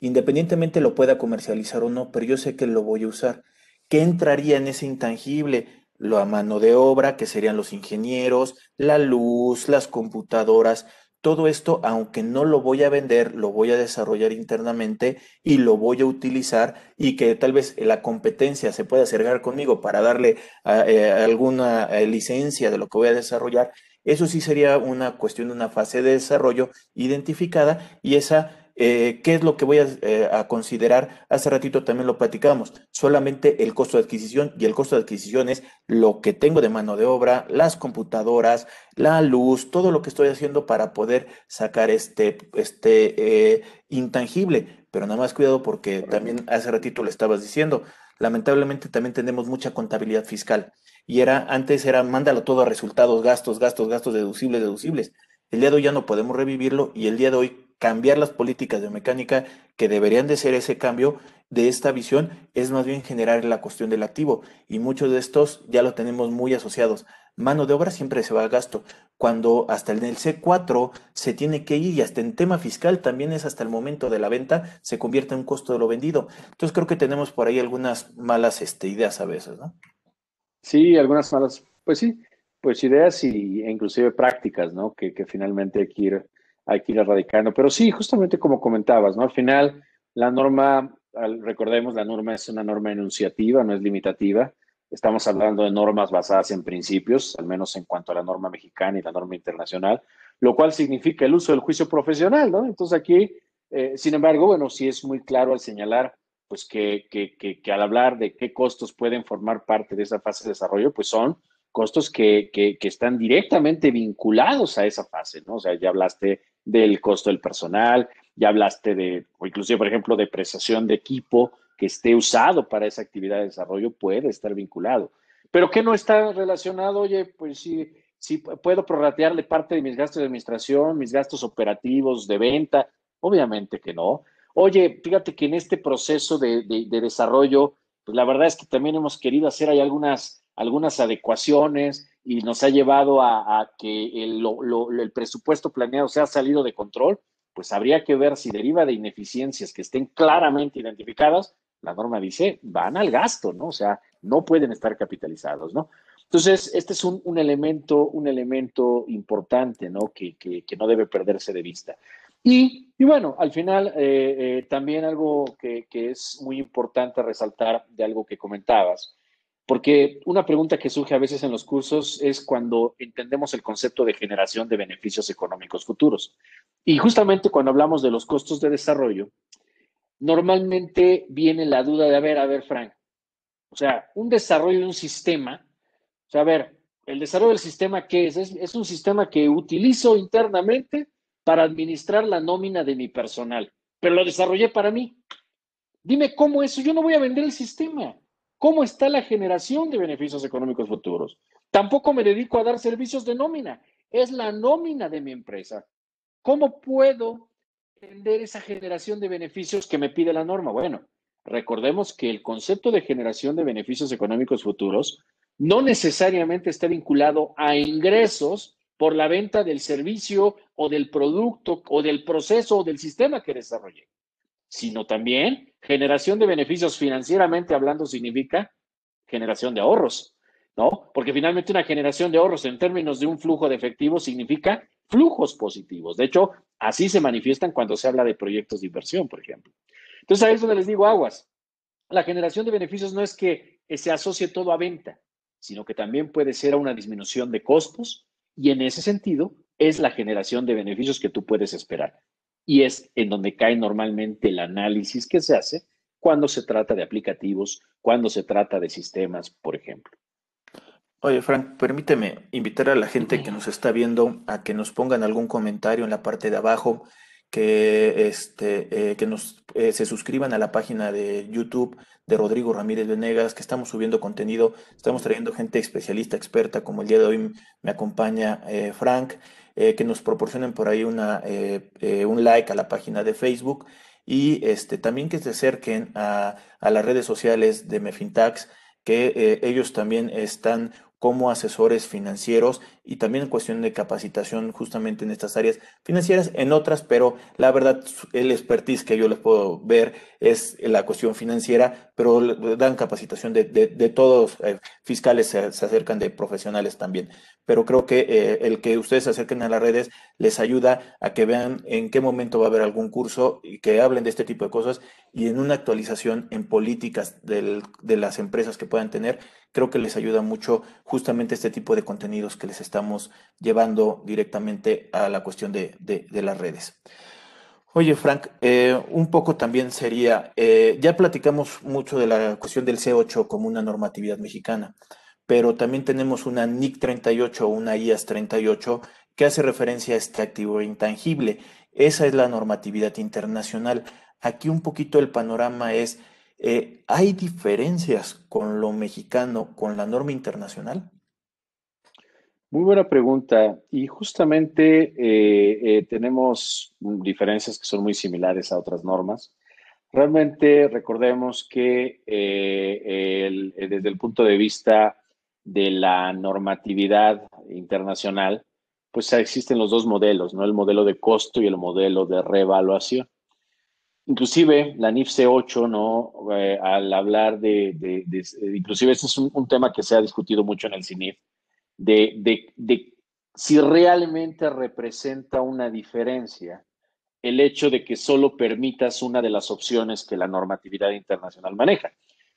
Speaker 1: Independientemente lo pueda comercializar o no, pero yo sé que lo voy a usar. ¿Qué entraría en ese intangible? La mano de obra, que serían los ingenieros, la luz, las computadoras, todo esto, aunque no lo voy a vender, lo voy a desarrollar internamente y lo voy a utilizar y que tal vez la competencia se pueda acercar conmigo para darle eh, alguna eh, licencia de lo que voy a desarrollar. Eso sí sería una cuestión de una fase de desarrollo identificada y esa eh, ¿Qué es lo que voy eh, a, considerar? Hace ratito también lo platicamos. Solamente el costo de adquisición y el costo de adquisición es lo que tengo de mano de obra, las computadoras, la luz, todo lo que estoy haciendo para poder sacar este, este eh, intangible. Pero nada más cuidado porque también hace ratito le estabas diciendo, lamentablemente también tenemos mucha contabilidad fiscal. Y era, antes era, mándalo todo a resultados, gastos, gastos, gastos deducibles, deducibles. El día de hoy ya no podemos revivirlo y el día de hoy cambiar las políticas de mecánica que deberían de ser ese cambio de esta visión es más bien generar la cuestión del activo y muchos de estos ya lo tenemos muy asociados. Mano de obra siempre se va a gasto, cuando hasta en el C4 se tiene que ir y hasta en tema fiscal también es hasta el momento de la venta se convierte en un costo de lo vendido. Entonces creo que tenemos por ahí algunas malas este, ideas a veces, ¿no?
Speaker 2: Sí, algunas malas, pues sí, pues ideas y, e inclusive prácticas, ¿no? Que, finalmente hay que ir hay que ir erradicando. Pero sí, justamente como comentabas, ¿no? Al final, la norma, recordemos, la norma es una norma enunciativa, no es limitativa. Estamos hablando de normas basadas en principios, al menos en cuanto a la norma mexicana y la norma internacional, lo cual significa el uso del juicio profesional, ¿no? Entonces aquí, eh, sin embargo, bueno, sí es muy claro al señalar, pues que, que, que, que, al hablar de qué costos pueden formar parte de esa fase de desarrollo, pues son costos que, están directamente vinculados a esa fase, ¿no? O sea, ya hablaste del costo del personal, ya hablaste de, o inclusive, por ejemplo, de prestación de equipo que esté usado para esa actividad de desarrollo, puede estar vinculado. Pero que no está relacionado, oye, pues sí, sí puedo prorratearle parte de mis gastos de administración, mis gastos operativos, de venta, obviamente que no. Oye, fíjate que en este proceso de, de desarrollo, pues la verdad es que también hemos querido hacer, hay algunas algunas adecuaciones y nos ha llevado a, que el, el, presupuesto planeado se ha salido de control, pues habría que ver si deriva de ineficiencias que estén claramente identificadas, la norma dice, van al gasto, ¿no? O sea, no pueden estar capitalizados, ¿no? Entonces, este es un, elemento, un elemento importante, ¿no? Que, que, no debe perderse de vista. Y, bueno, al final, eh, eh, también algo que, que es muy importante resaltar de algo que comentabas, porque una pregunta que surge a veces en los cursos es cuando entendemos el concepto de generación de beneficios económicos futuros. Y justamente cuando hablamos de los costos de desarrollo, normalmente viene la duda de, a ver, a ver, Frank, o sea, un desarrollo de un sistema, o sea, a ver, el desarrollo del sistema, ¿qué es? Es, es un sistema que utilizo internamente para administrar la nómina de mi personal, pero lo desarrollé para mí. Dime cómo eso, yo no voy a vender el sistema. ¿Cómo está la generación de beneficios económicos futuros? Tampoco me dedico a dar servicios de nómina. Es la nómina de mi empresa. ¿Cómo puedo entender esa generación de beneficios que me pide la norma? Bueno, recordemos que el concepto de generación de beneficios económicos futuros no necesariamente está vinculado a ingresos por la venta del servicio o del producto o del proceso o del sistema que desarrollé sino también generación de beneficios financieramente hablando significa generación de ahorros, ¿no? Porque finalmente una generación de ahorros en términos de un flujo de efectivo significa flujos positivos. De hecho, así se manifiestan cuando se habla de proyectos de inversión, por ejemplo. Entonces, ahí es donde les digo aguas. La generación de beneficios no es que se asocie todo a venta, sino que también puede ser a una disminución de costos y en ese sentido es la generación de beneficios que tú puedes esperar. Y es en donde cae normalmente el análisis que se hace cuando se trata de aplicativos, cuando se trata de sistemas, por ejemplo.
Speaker 1: Oye, Frank, permíteme invitar a la gente que nos está viendo a que nos pongan algún comentario en la parte de abajo, que, este, eh, que nos, eh, se suscriban a la página de YouTube de Rodrigo Ramírez Venegas, que estamos subiendo contenido, estamos trayendo gente especialista, experta, como el día de hoy me acompaña eh, Frank, que nos proporcionen por ahí una, un like a la página de Facebook y este, también que se acerquen a, a las redes sociales de Mefintax, que ellos también están como asesores financieros y también en cuestión de capacitación justamente en estas áreas financieras, en otras, pero la verdad el expertise que yo les puedo ver es la cuestión financiera, pero dan capacitación de, de, todos, eh, fiscales se, acercan de profesionales también, pero creo que eh, el que ustedes se acerquen a las redes les ayuda a que vean en qué momento va a haber algún curso y que hablen de este tipo de cosas y en una actualización en políticas de las empresas que puedan tener, creo que les ayuda mucho justamente este tipo de contenidos que les estamos llevando directamente a la cuestión de, las redes. Oye, Frank, eh, un poco también sería, eh, ya platicamos mucho de la cuestión del C8 como una normatividad mexicana, pero también tenemos una NIC 38 o una IAS 38 que hace referencia a este activo intangible. Esa es la normatividad internacional. Aquí un poquito el panorama es eh, ¿Hay diferencias con lo mexicano, con la norma internacional?
Speaker 2: Muy buena pregunta. Y justamente eh, eh, tenemos diferencias que son muy similares a otras normas. Realmente recordemos que desde el punto de vista de la normatividad internacional, pues existen los dos modelos, ¿no? El modelo de costo y el modelo de revaluación. Inclusive la NIF C8, ¿no? Eh, al hablar de, inclusive este es un, tema que se ha discutido mucho en el CINIF, de, de, si realmente representa una diferencia el hecho de que solo permitas una de las opciones que la normatividad internacional maneja.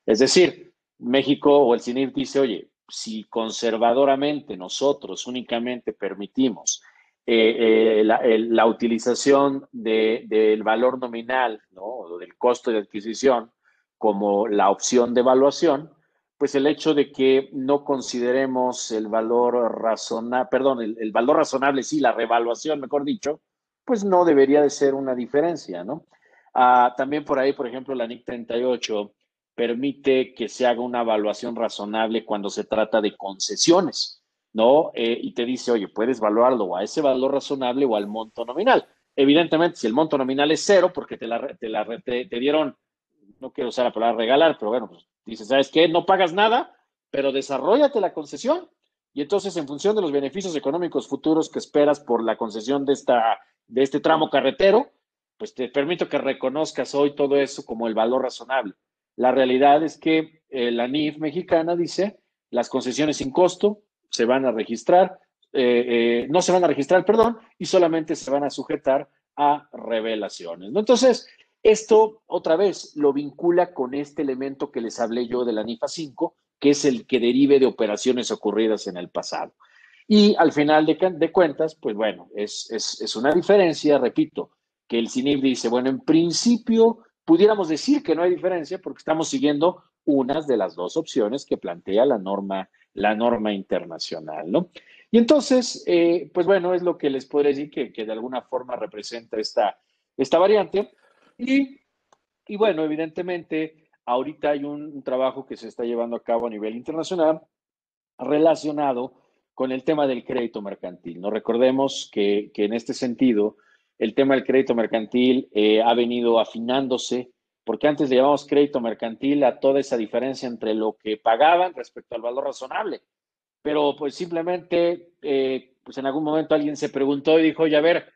Speaker 2: Es decir, México o el CINIF dice, oye, si conservadoramente nosotros únicamente permitimos eh, eh, la, utilización del valor nominal ¿no? o del costo de adquisición como la opción de evaluación, pues el hecho de que no consideremos el valor razonable, perdón, el, valor razonable, sí, la revaluación, mejor dicho, pues no debería de ser una diferencia, ¿no? Ah, también por ahí, por ejemplo, la NIC 38 permite que se haga una evaluación razonable cuando se trata de concesiones. ¿No? Eh, y te dice, oye, puedes valorarlo a ese valor razonable o al monto nominal. Evidentemente, si el monto nominal es cero, porque te, la, te, la, te, dieron, no quiero usar la palabra regalar, pero bueno, pues dices, ¿sabes qué? No pagas nada, pero desarrollate la concesión. Y entonces, en función de los beneficios económicos futuros que esperas por la concesión de, esta, de este tramo carretero, pues te permito que reconozcas hoy todo eso como el valor razonable. La realidad es que eh, la NIF mexicana dice las concesiones sin costo, se van a registrar, eh, eh, no se van a registrar, perdón, y solamente se van a sujetar a revelaciones. ¿no? Entonces, esto otra vez lo vincula con este elemento que les hablé yo de la NIFA 5, que es el que derive de operaciones ocurridas en el pasado. Y al final de, cuentas, pues bueno, es, es, una diferencia, repito, que el CINIF dice, bueno, en principio pudiéramos decir que no hay diferencia porque estamos siguiendo unas de las dos opciones que plantea la norma la norma internacional, ¿no? Y entonces, eh, pues bueno, es lo que les puedo decir que, de alguna forma representa esta, esta variante. Y, y bueno, evidentemente, ahorita hay un, trabajo que se está llevando a cabo a nivel internacional relacionado con el tema del crédito mercantil. No recordemos que, que en este sentido, el tema del crédito mercantil eh, ha venido afinándose porque antes le llamamos crédito mercantil a toda esa diferencia entre lo que pagaban respecto al valor razonable. Pero pues simplemente, eh, pues en algún momento alguien se preguntó y dijo, oye, a ver,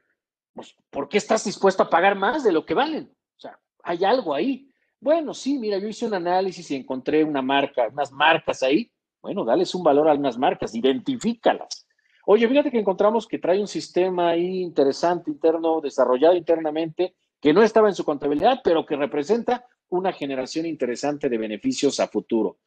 Speaker 2: pues, ¿por qué estás dispuesto a pagar más de lo que valen? O sea, hay algo ahí. Bueno, sí, mira, yo hice un análisis y encontré una marca, unas marcas ahí. Bueno, dales un valor a unas marcas, identifícalas. Oye, fíjate que encontramos que trae un sistema ahí interesante, interno, desarrollado internamente, que no estaba en su contabilidad, pero que representa una generación interesante de beneficios a futuro.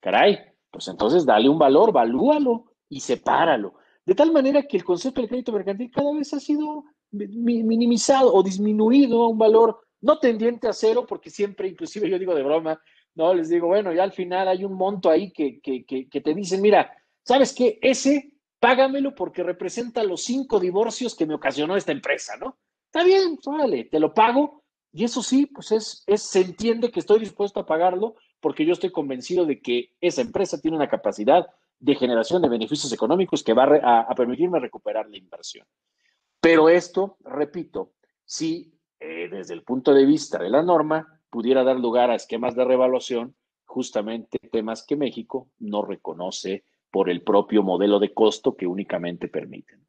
Speaker 2: Caray, pues entonces dale un valor, valúalo y sepáralo. De tal manera que el concepto del crédito mercantil cada vez ha sido minimizado o disminuido a un valor no tendiente a cero, porque siempre, inclusive yo digo de broma, no, les digo, bueno, ya al final hay un monto ahí que, que, que, te dicen, mira, ¿sabes qué? Ese, págamelo porque representa los cinco divorcios que me ocasionó esta empresa, ¿no? Está bien, vale, te lo pago. Y eso sí, pues es, es, se entiende que estoy dispuesto a pagarlo porque yo estoy convencido de que esa empresa tiene una capacidad de generación de beneficios económicos que va a, permitirme recuperar la inversión. Pero esto, repito, si eh, desde el punto de vista de la norma pudiera dar lugar a esquemas de revaluación, justamente temas que México no reconoce por el propio modelo de costo que únicamente permiten.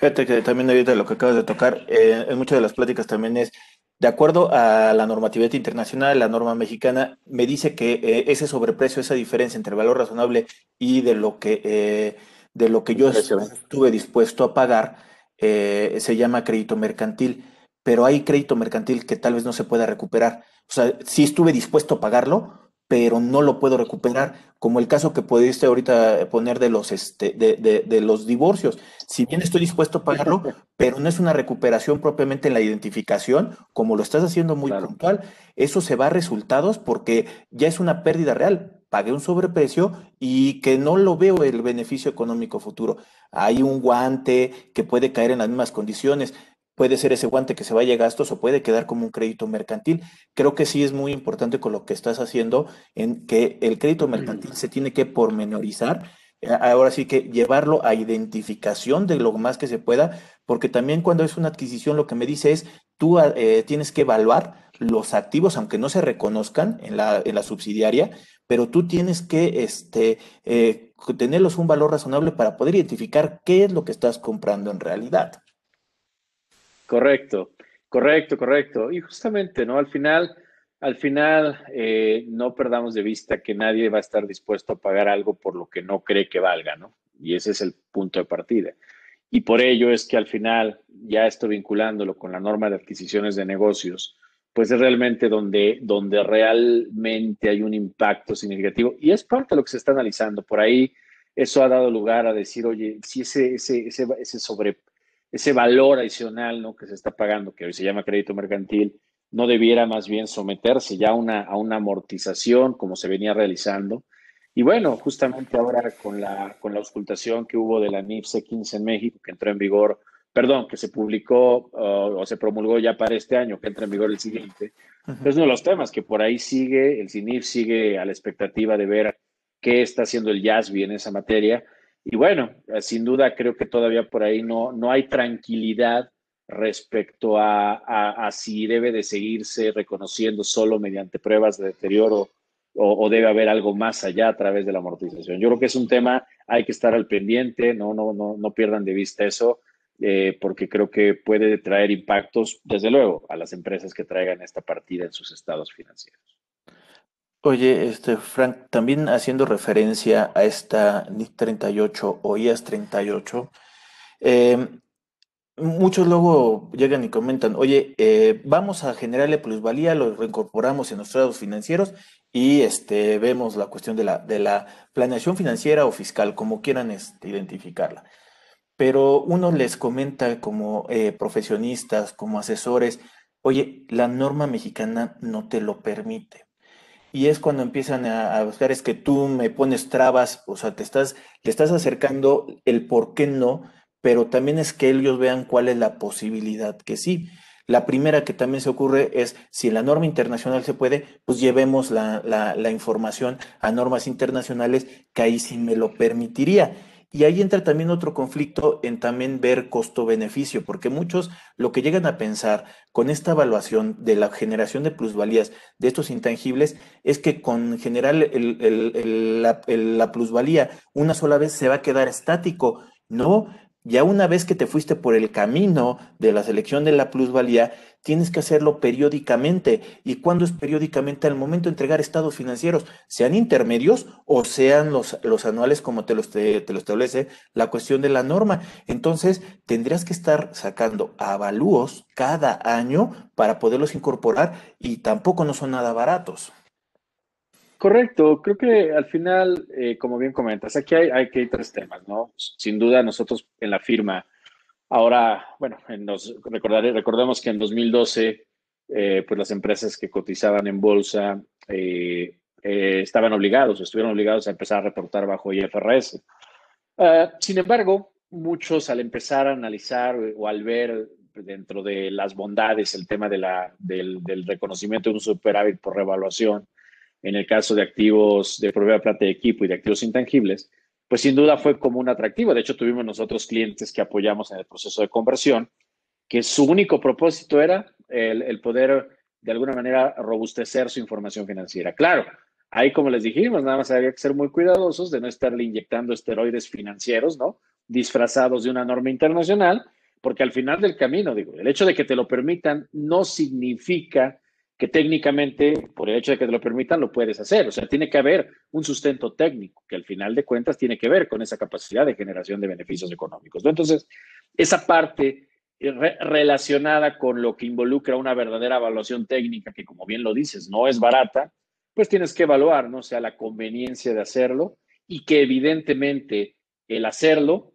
Speaker 1: Fíjate que también ahorita lo que acabas de tocar, eh, en muchas de las pláticas también es, de acuerdo a la normatividad internacional, la norma mexicana me dice que eh, ese sobreprecio, esa diferencia entre el valor razonable y de lo que, eh, de lo que yo estuve dispuesto a pagar, se llama crédito mercantil pero hay crédito mercantil que tal vez no se pueda recuperar. O sea, sí estuve dispuesto a pagarlo, pero no lo puedo recuperar, como el caso que pudiste ahorita poner de los, este, de, de, los divorcios. Si bien estoy dispuesto a pagarlo, pero no es una recuperación propiamente en la identificación, como lo estás haciendo muy puntual, eso se va a resultados porque ya es una pérdida real. Pagué un sobreprecio y que no lo veo el beneficio económico futuro. Hay un guante que puede caer en las mismas condiciones puede ser ese guante que se vaya a gastos o puede quedar como un crédito mercantil. Creo que sí es muy importante con lo que estás haciendo en que el crédito mercantil se tiene que pormenorizar. Eh, ahora sí que llevarlo a identificación de lo más que se pueda, porque también cuando es una adquisición lo que me dice es, tú eh, tienes que evaluar los activos, aunque no se reconozcan en la, en la subsidiaria, pero tú tienes que este, eh, tenerlos un valor razonable para poder identificar qué es lo que estás comprando en realidad.
Speaker 2: Correcto, correcto, correcto. Y justamente, ¿no? Al final, al final, eh, no perdamos de vista que nadie va a estar dispuesto a pagar algo por lo que no cree que valga, ¿no? Y ese es el punto de partida. Y por ello es que al final, ya estoy vinculándolo con la norma de adquisiciones de negocios, pues es realmente donde, donde realmente hay un impacto significativo. Y es parte de lo que se está analizando. Por ahí, eso ha dado lugar a decir, oye, si ese, ese, ese, ese sobre ese valor adicional ¿no? que se está pagando, que hoy se llama crédito mercantil, no debiera más bien someterse ya a una, a una amortización como se venía realizando. Y bueno, justamente ahora con la, con la auscultación que hubo de la NIPSE 15 en México, que entró en vigor, perdón, que se publicó o se promulgó ya para este año, que entra en vigor el siguiente, es uno de los temas que por ahí sigue, el CINIF sigue a la expectativa de ver qué está haciendo el JASBI en esa materia y bueno, sin duda creo que todavía por ahí no, no hay tranquilidad respecto a, si debe de seguirse reconociendo solo mediante pruebas de deterioro o, debe haber algo más allá a través de la amortización. Yo creo que es un tema, hay que estar al pendiente, no, no, no, no pierdan de vista eso, eh, porque creo que puede traer impactos, desde luego, a las empresas que traigan esta partida en sus estados financieros.
Speaker 1: Oye, este, Frank, también haciendo referencia a esta NIC 38 o IAS 38, em, muchos luego llegan y comentan, oye, eh, vamos a generarle plusvalía, lo reincorporamos en los estados financieros y este, vemos la cuestión de la, de la planeación financiera o fiscal, como quieran este, identificarla. Pero uno les comenta como eh, profesionistas, como asesores, oye, la norma mexicana no te lo permite y es cuando empiezan a, buscar, es que tú me pones trabas, o sea, te estás, le estás acercando el por qué no, pero también es que ellos vean cuál es la posibilidad que sí. La primera que también se ocurre es, si la norma internacional se puede, pues llevemos la, la, la información a normas internacionales que ahí sí me lo permitiría. Y ahí entra también otro conflicto en también ver costo-beneficio, porque muchos lo que llegan a pensar con esta evaluación de la generación de plusvalías de estos intangibles es que con generar la, la plusvalía una sola vez se va a quedar estático. No, ya una vez que te fuiste por el camino de la selección de la plusvalía, tienes que hacerlo periódicamente. ¿Y cuándo es periódicamente? Al momento de entregar estados financieros, sean intermedios o sean los, los anuales como te lo, te, lo establece la cuestión de la norma. Entonces, tendrías que estar sacando avalúos cada año para poderlos incorporar y tampoco no son nada baratos.
Speaker 2: Correcto, creo que al final, eh, como bien comentas, aquí hay, hay, que tres temas, ¿no? Sin duda, nosotros en la firma, ahora, bueno, recordaré, recordemos que en 2012, eh, pues las empresas que cotizaban en bolsa, eh, eh, estaban obligados, estuvieron obligados a empezar a reportar bajo IFRS. Ah, sin embargo, muchos al empezar a analizar o al ver dentro de las bondades el tema del, del, reconocimiento de un superávit por revaluación, en el caso de activos de propiedad plata de equipo y de activos intangibles, pues sin duda fue como un atractivo. De hecho, tuvimos nosotros clientes que apoyamos en el proceso de conversión, que su único propósito era el, el poder de alguna manera robustecer su información financiera. Claro, ahí como les dijimos, nada más había que ser muy cuidadosos de no estarle inyectando esteroides financieros, ¿no? Disfrazados de una norma internacional, porque al final del camino, digo, el hecho de que te lo permitan no significa que técnicamente, por el hecho de que te lo permitan, lo puedes hacer. O sea, tiene que haber un sustento técnico que al final de cuentas tiene que ver con esa capacidad de generación de beneficios económicos. Entonces, esa parte relacionada con lo que involucra una verdadera evaluación técnica, que como bien lo dices, no es barata, pues tienes que evaluar, ¿no? Sea, la conveniencia de hacerlo y que evidentemente el hacerlo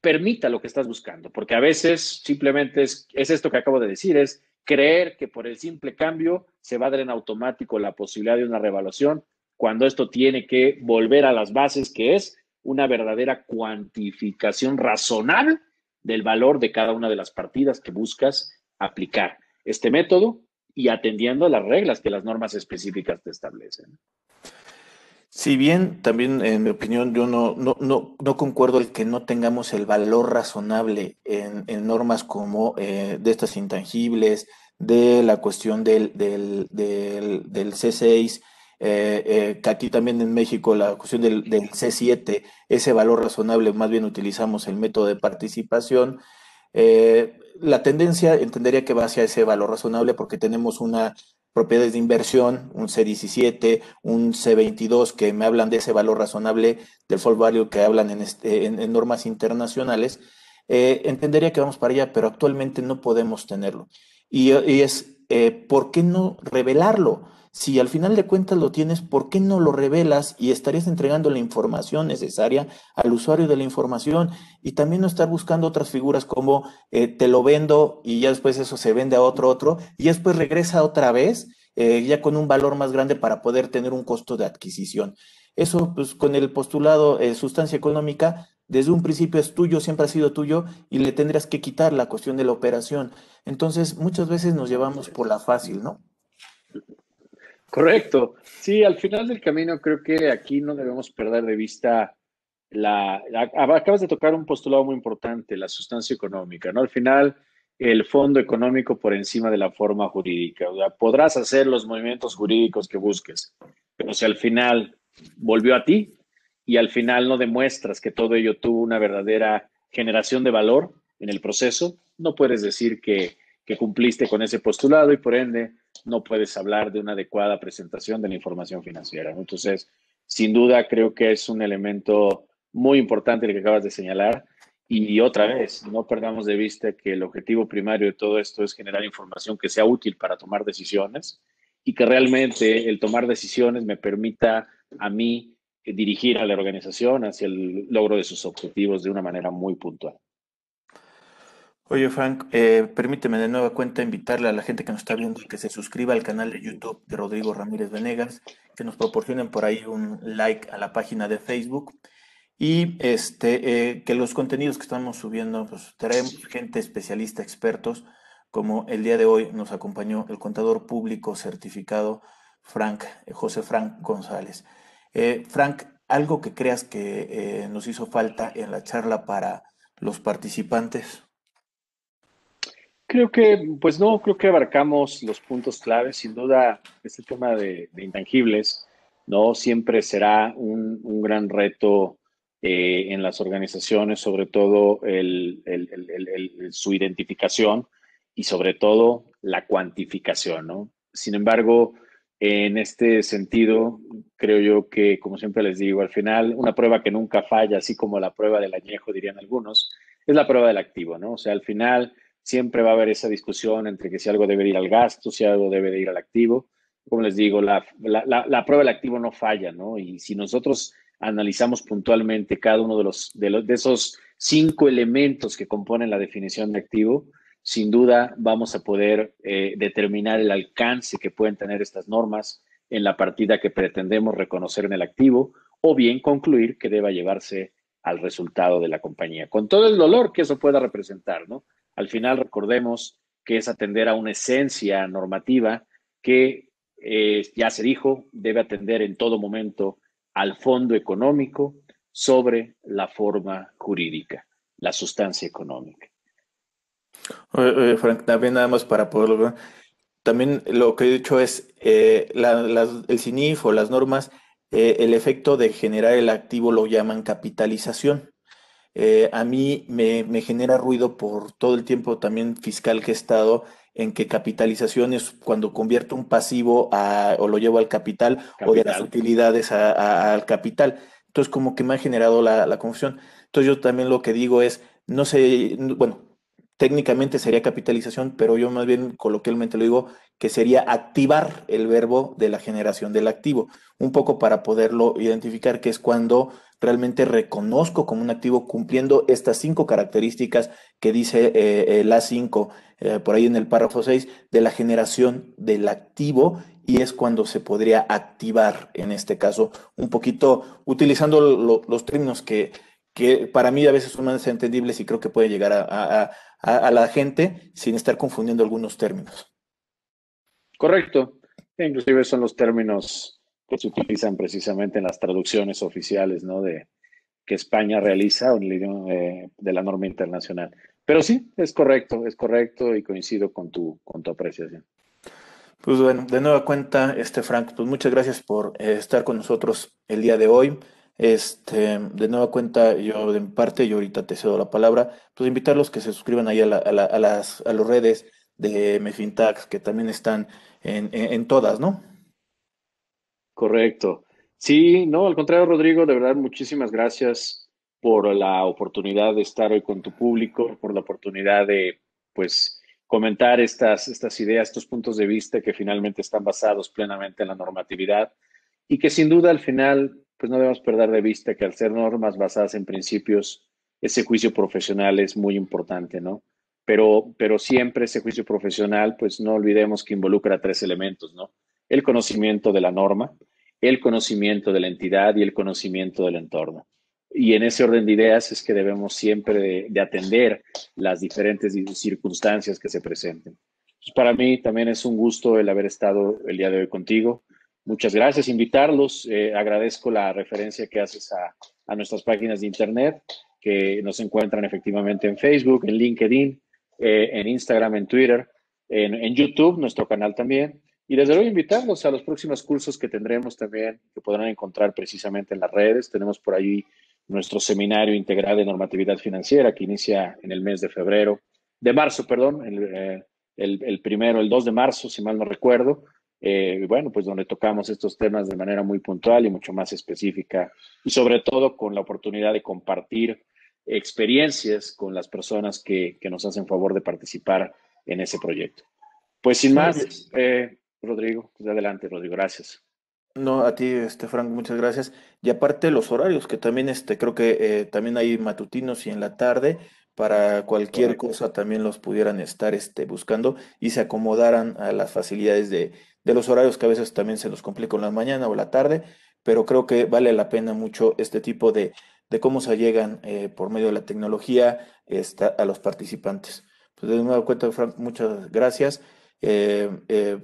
Speaker 2: permita lo que estás buscando, porque a veces simplemente es, es esto que acabo de decir, es creer que por el simple cambio se va a dar en automático la posibilidad de una revaluación, cuando esto tiene que volver a las bases, que es una verdadera cuantificación razonable del valor de cada una de las partidas que buscas aplicar. Este método y atendiendo a las reglas que las normas específicas te establecen.
Speaker 1: Si bien también, en mi opinión, yo no, no, no, no concuerdo el que no tengamos el valor razonable en, normas como eh, de estas intangibles, de la cuestión del, del, del, del C6, eh, eh, que aquí también en México la cuestión del, del, C7, ese valor razonable, más bien utilizamos el método de participación. Eh, la tendencia entendería que va hacia ese valor razonable porque tenemos una propiedades de inversión, un C17, un C22, que me hablan de ese valor razonable del fall value que hablan en, este, normas internacionales, eh, entendería que vamos para allá, pero actualmente no podemos tenerlo. Y, y es, eh, ¿por qué no revelarlo? Si al final de cuentas lo tienes, ¿por qué no lo revelas y estarías entregando la información necesaria al usuario de la información y también no estar buscando otras figuras como eh, te lo vendo y ya después eso se vende a otro otro y después regresa otra vez eh, ya con un valor más grande para poder tener un costo de adquisición? Eso, pues con el postulado eh, sustancia económica, desde un principio es tuyo, siempre ha sido tuyo y le tendrías que quitar la cuestión de la operación. Entonces, muchas veces nos llevamos por la fácil, ¿no?
Speaker 2: Correcto. Sí, al final del camino creo que aquí no debemos perder de vista la, acabas de tocar un postulado muy importante, la sustancia económica, ¿no? Al final, el fondo económico por encima de la forma jurídica. O sea, podrás hacer los movimientos jurídicos que busques, pero si al final volvió a ti y al final no demuestras que todo ello tuvo una verdadera generación de valor en el proceso, no puedes decir que, que cumpliste con ese postulado y por ende no puedes hablar de una adecuada presentación de la información financiera. Entonces, sin duda, creo que es un elemento muy importante el que acabas de señalar. Y otra vez, no perdamos de vista que el objetivo primario de todo esto es generar información que sea útil para tomar decisiones y que realmente el tomar decisiones me permita a mí dirigir a la organización hacia el logro de sus objetivos de una manera muy puntual.
Speaker 1: Oye, Frank, eh, permíteme de nueva cuenta invitarle a la gente que nos está viendo que se suscriba al canal de YouTube de Rodrigo Ramírez Venegas, que nos proporcionen por ahí un like a la página de Facebook y este, eh, que los contenidos que estamos subiendo, pues traemos gente especialista, expertos, como el día de hoy nos acompañó el contador público certificado Frank, eh, José Frank González. Eh, Frank, algo que creas que nos hizo falta en la charla para los participantes.
Speaker 2: Creo que, pues no, creo que abarcamos los puntos claves. Sin duda, este tema de, intangibles, ¿no? Siempre será un, gran reto eh, en las organizaciones, sobre todo su identificación y sobre todo la cuantificación, ¿no? Sin embargo, en este sentido, creo yo que, como siempre les digo, al final, una prueba que nunca falla, así como la prueba del añejo, dirían algunos, es la prueba del activo, ¿no? O sea, al final siempre va a haber esa discusión entre que si algo debe ir al gasto, si algo debe de ir al activo. Como les digo, la, la, prueba del activo no falla, ¿no? Y si nosotros analizamos puntualmente cada uno de, los, de, los, de esos cinco elementos que componen la definición de activo, sin duda vamos a poder eh, determinar el alcance que pueden tener estas normas en la partida que pretendemos reconocer en el activo o bien concluir que deba llevarse al resultado de la compañía, con todo el dolor que eso pueda representar, ¿no? Al final recordemos que es atender a una esencia normativa que eh, ya se dijo, debe atender en todo momento al fondo económico sobre la forma jurídica, la sustancia económica.
Speaker 1: Frank, también nada más para poderlo también lo que he dicho es eh, el CINIF o las normas, eh, el efecto de generar el activo lo llaman capitalización. Eh, a mí me, genera ruido por todo el tiempo también fiscal que he estado en que capitalización es cuando convierto un pasivo o lo llevo al capital, o de las utilidades al capital. Entonces, como que me ha generado la, la, confusión. Entonces, yo también lo que digo es, no sé, bueno, técnicamente sería capitalización, pero yo más bien coloquialmente lo digo que sería activar el verbo de la generación del activo, un poco para poderlo identificar, que es cuando realmente reconozco como un activo cumpliendo estas cinco características que dice eh, la 5 eh, por ahí en el párrafo 6 de la generación del activo y es cuando se podría activar en este caso un poquito utilizando los términos que, que para mí a veces son más entendibles y creo que puede llegar a, a la gente sin estar confundiendo algunos términos.
Speaker 2: Correcto. Inclusive son los términos que se utilizan precisamente en las traducciones oficiales, ¿no? De que España realiza de, de la norma internacional. Pero sí, es correcto, es correcto y coincido con tu, con tu apreciación.
Speaker 1: Pues bueno, de nueva cuenta, este Frank, pues muchas gracias por eh, estar con nosotros el día de hoy. Este, de nueva cuenta, yo de mi parte, yo ahorita te cedo la palabra, pues invitarlos que se suscriban ahí a, a, las a las redes de Mefintax, que también están en, todas, ¿no?
Speaker 2: Correcto. Sí, no, al contrario, Rodrigo, de verdad, muchísimas gracias por la oportunidad de estar hoy con tu público, por la oportunidad de, pues, comentar estas, estas ideas, estos puntos de vista que finalmente están basados plenamente en la normatividad y que sin duda al final, pues no debemos perder de vista que al ser normas basadas en principios, ese juicio profesional es muy importante, ¿no? Pero, pero siempre ese juicio profesional, pues no olvidemos que involucra tres elementos, ¿no? El conocimiento de la norma, el conocimiento de la entidad y el conocimiento del entorno. Y en ese orden de ideas es que debemos siempre de, atender las diferentes circunstancias que se presenten. Pues para mí también es un gusto el haber estado el día de hoy contigo. Muchas gracias, invitarlos. Eh, agradezco la referencia que haces a, a nuestras páginas de internet que nos encuentran efectivamente en Facebook, en LinkedIn, eh, en Instagram, en Twitter, en, YouTube, nuestro canal también. Y desde luego invitarlos a los próximos cursos que tendremos también, que podrán encontrar precisamente en las redes. Tenemos por ahí nuestro seminario integral de normatividad financiera que inicia en el mes de febrero, de marzo, perdón, el, eh, primero, el 2 de marzo, si mal no recuerdo. Eh, bueno, pues donde tocamos estos temas de manera muy puntual y mucho más específica y sobre todo con la oportunidad de compartir experiencias con las personas que, nos hacen favor de participar en ese proyecto. Pues sin más, eh, Rodrigo, pues adelante, Rodrigo, gracias.
Speaker 1: No, a ti, este, Frank, muchas gracias. Y aparte los horarios, que también este, creo que eh, también hay matutinos y en la tarde, para cualquier cosa también los pudieran estar este, buscando y se acomodaran a las facilidades de, de los horarios que a veces también se nos complica en la mañana o la tarde, pero creo que vale la pena mucho este tipo de, de cómo se llegan eh, por medio de la tecnología a los participantes. Pues de nuevo cuenta, Frank, muchas gracias. Eh, eh,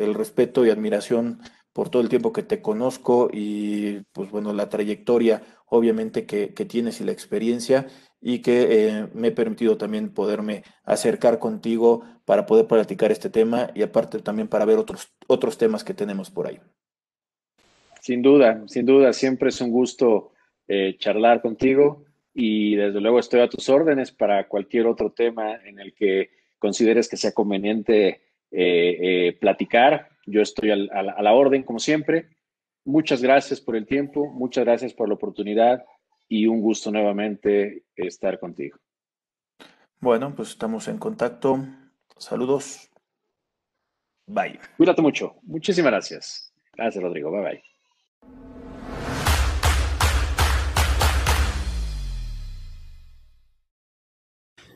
Speaker 1: el respeto y admiración por todo el tiempo que te conozco y pues bueno, la trayectoria obviamente que, tienes y la experiencia y que me he permitido también poderme acercar contigo para poder platicar este tema y aparte también para ver otros, otros temas que tenemos por ahí.
Speaker 2: Sin duda, sin duda, siempre es un gusto eh, charlar contigo y desde luego estoy a tus órdenes para cualquier otro tema en el que consideres que sea conveniente eh, eh, platicar. Yo estoy a la orden, como siempre. Muchas gracias por el tiempo, muchas gracias por la oportunidad y un gusto nuevamente estar contigo.
Speaker 1: Bueno, pues estamos en contacto. Saludos. Bye.
Speaker 2: Cuídate mucho. Muchísimas gracias. Gracias, Rodrigo. Bye bye.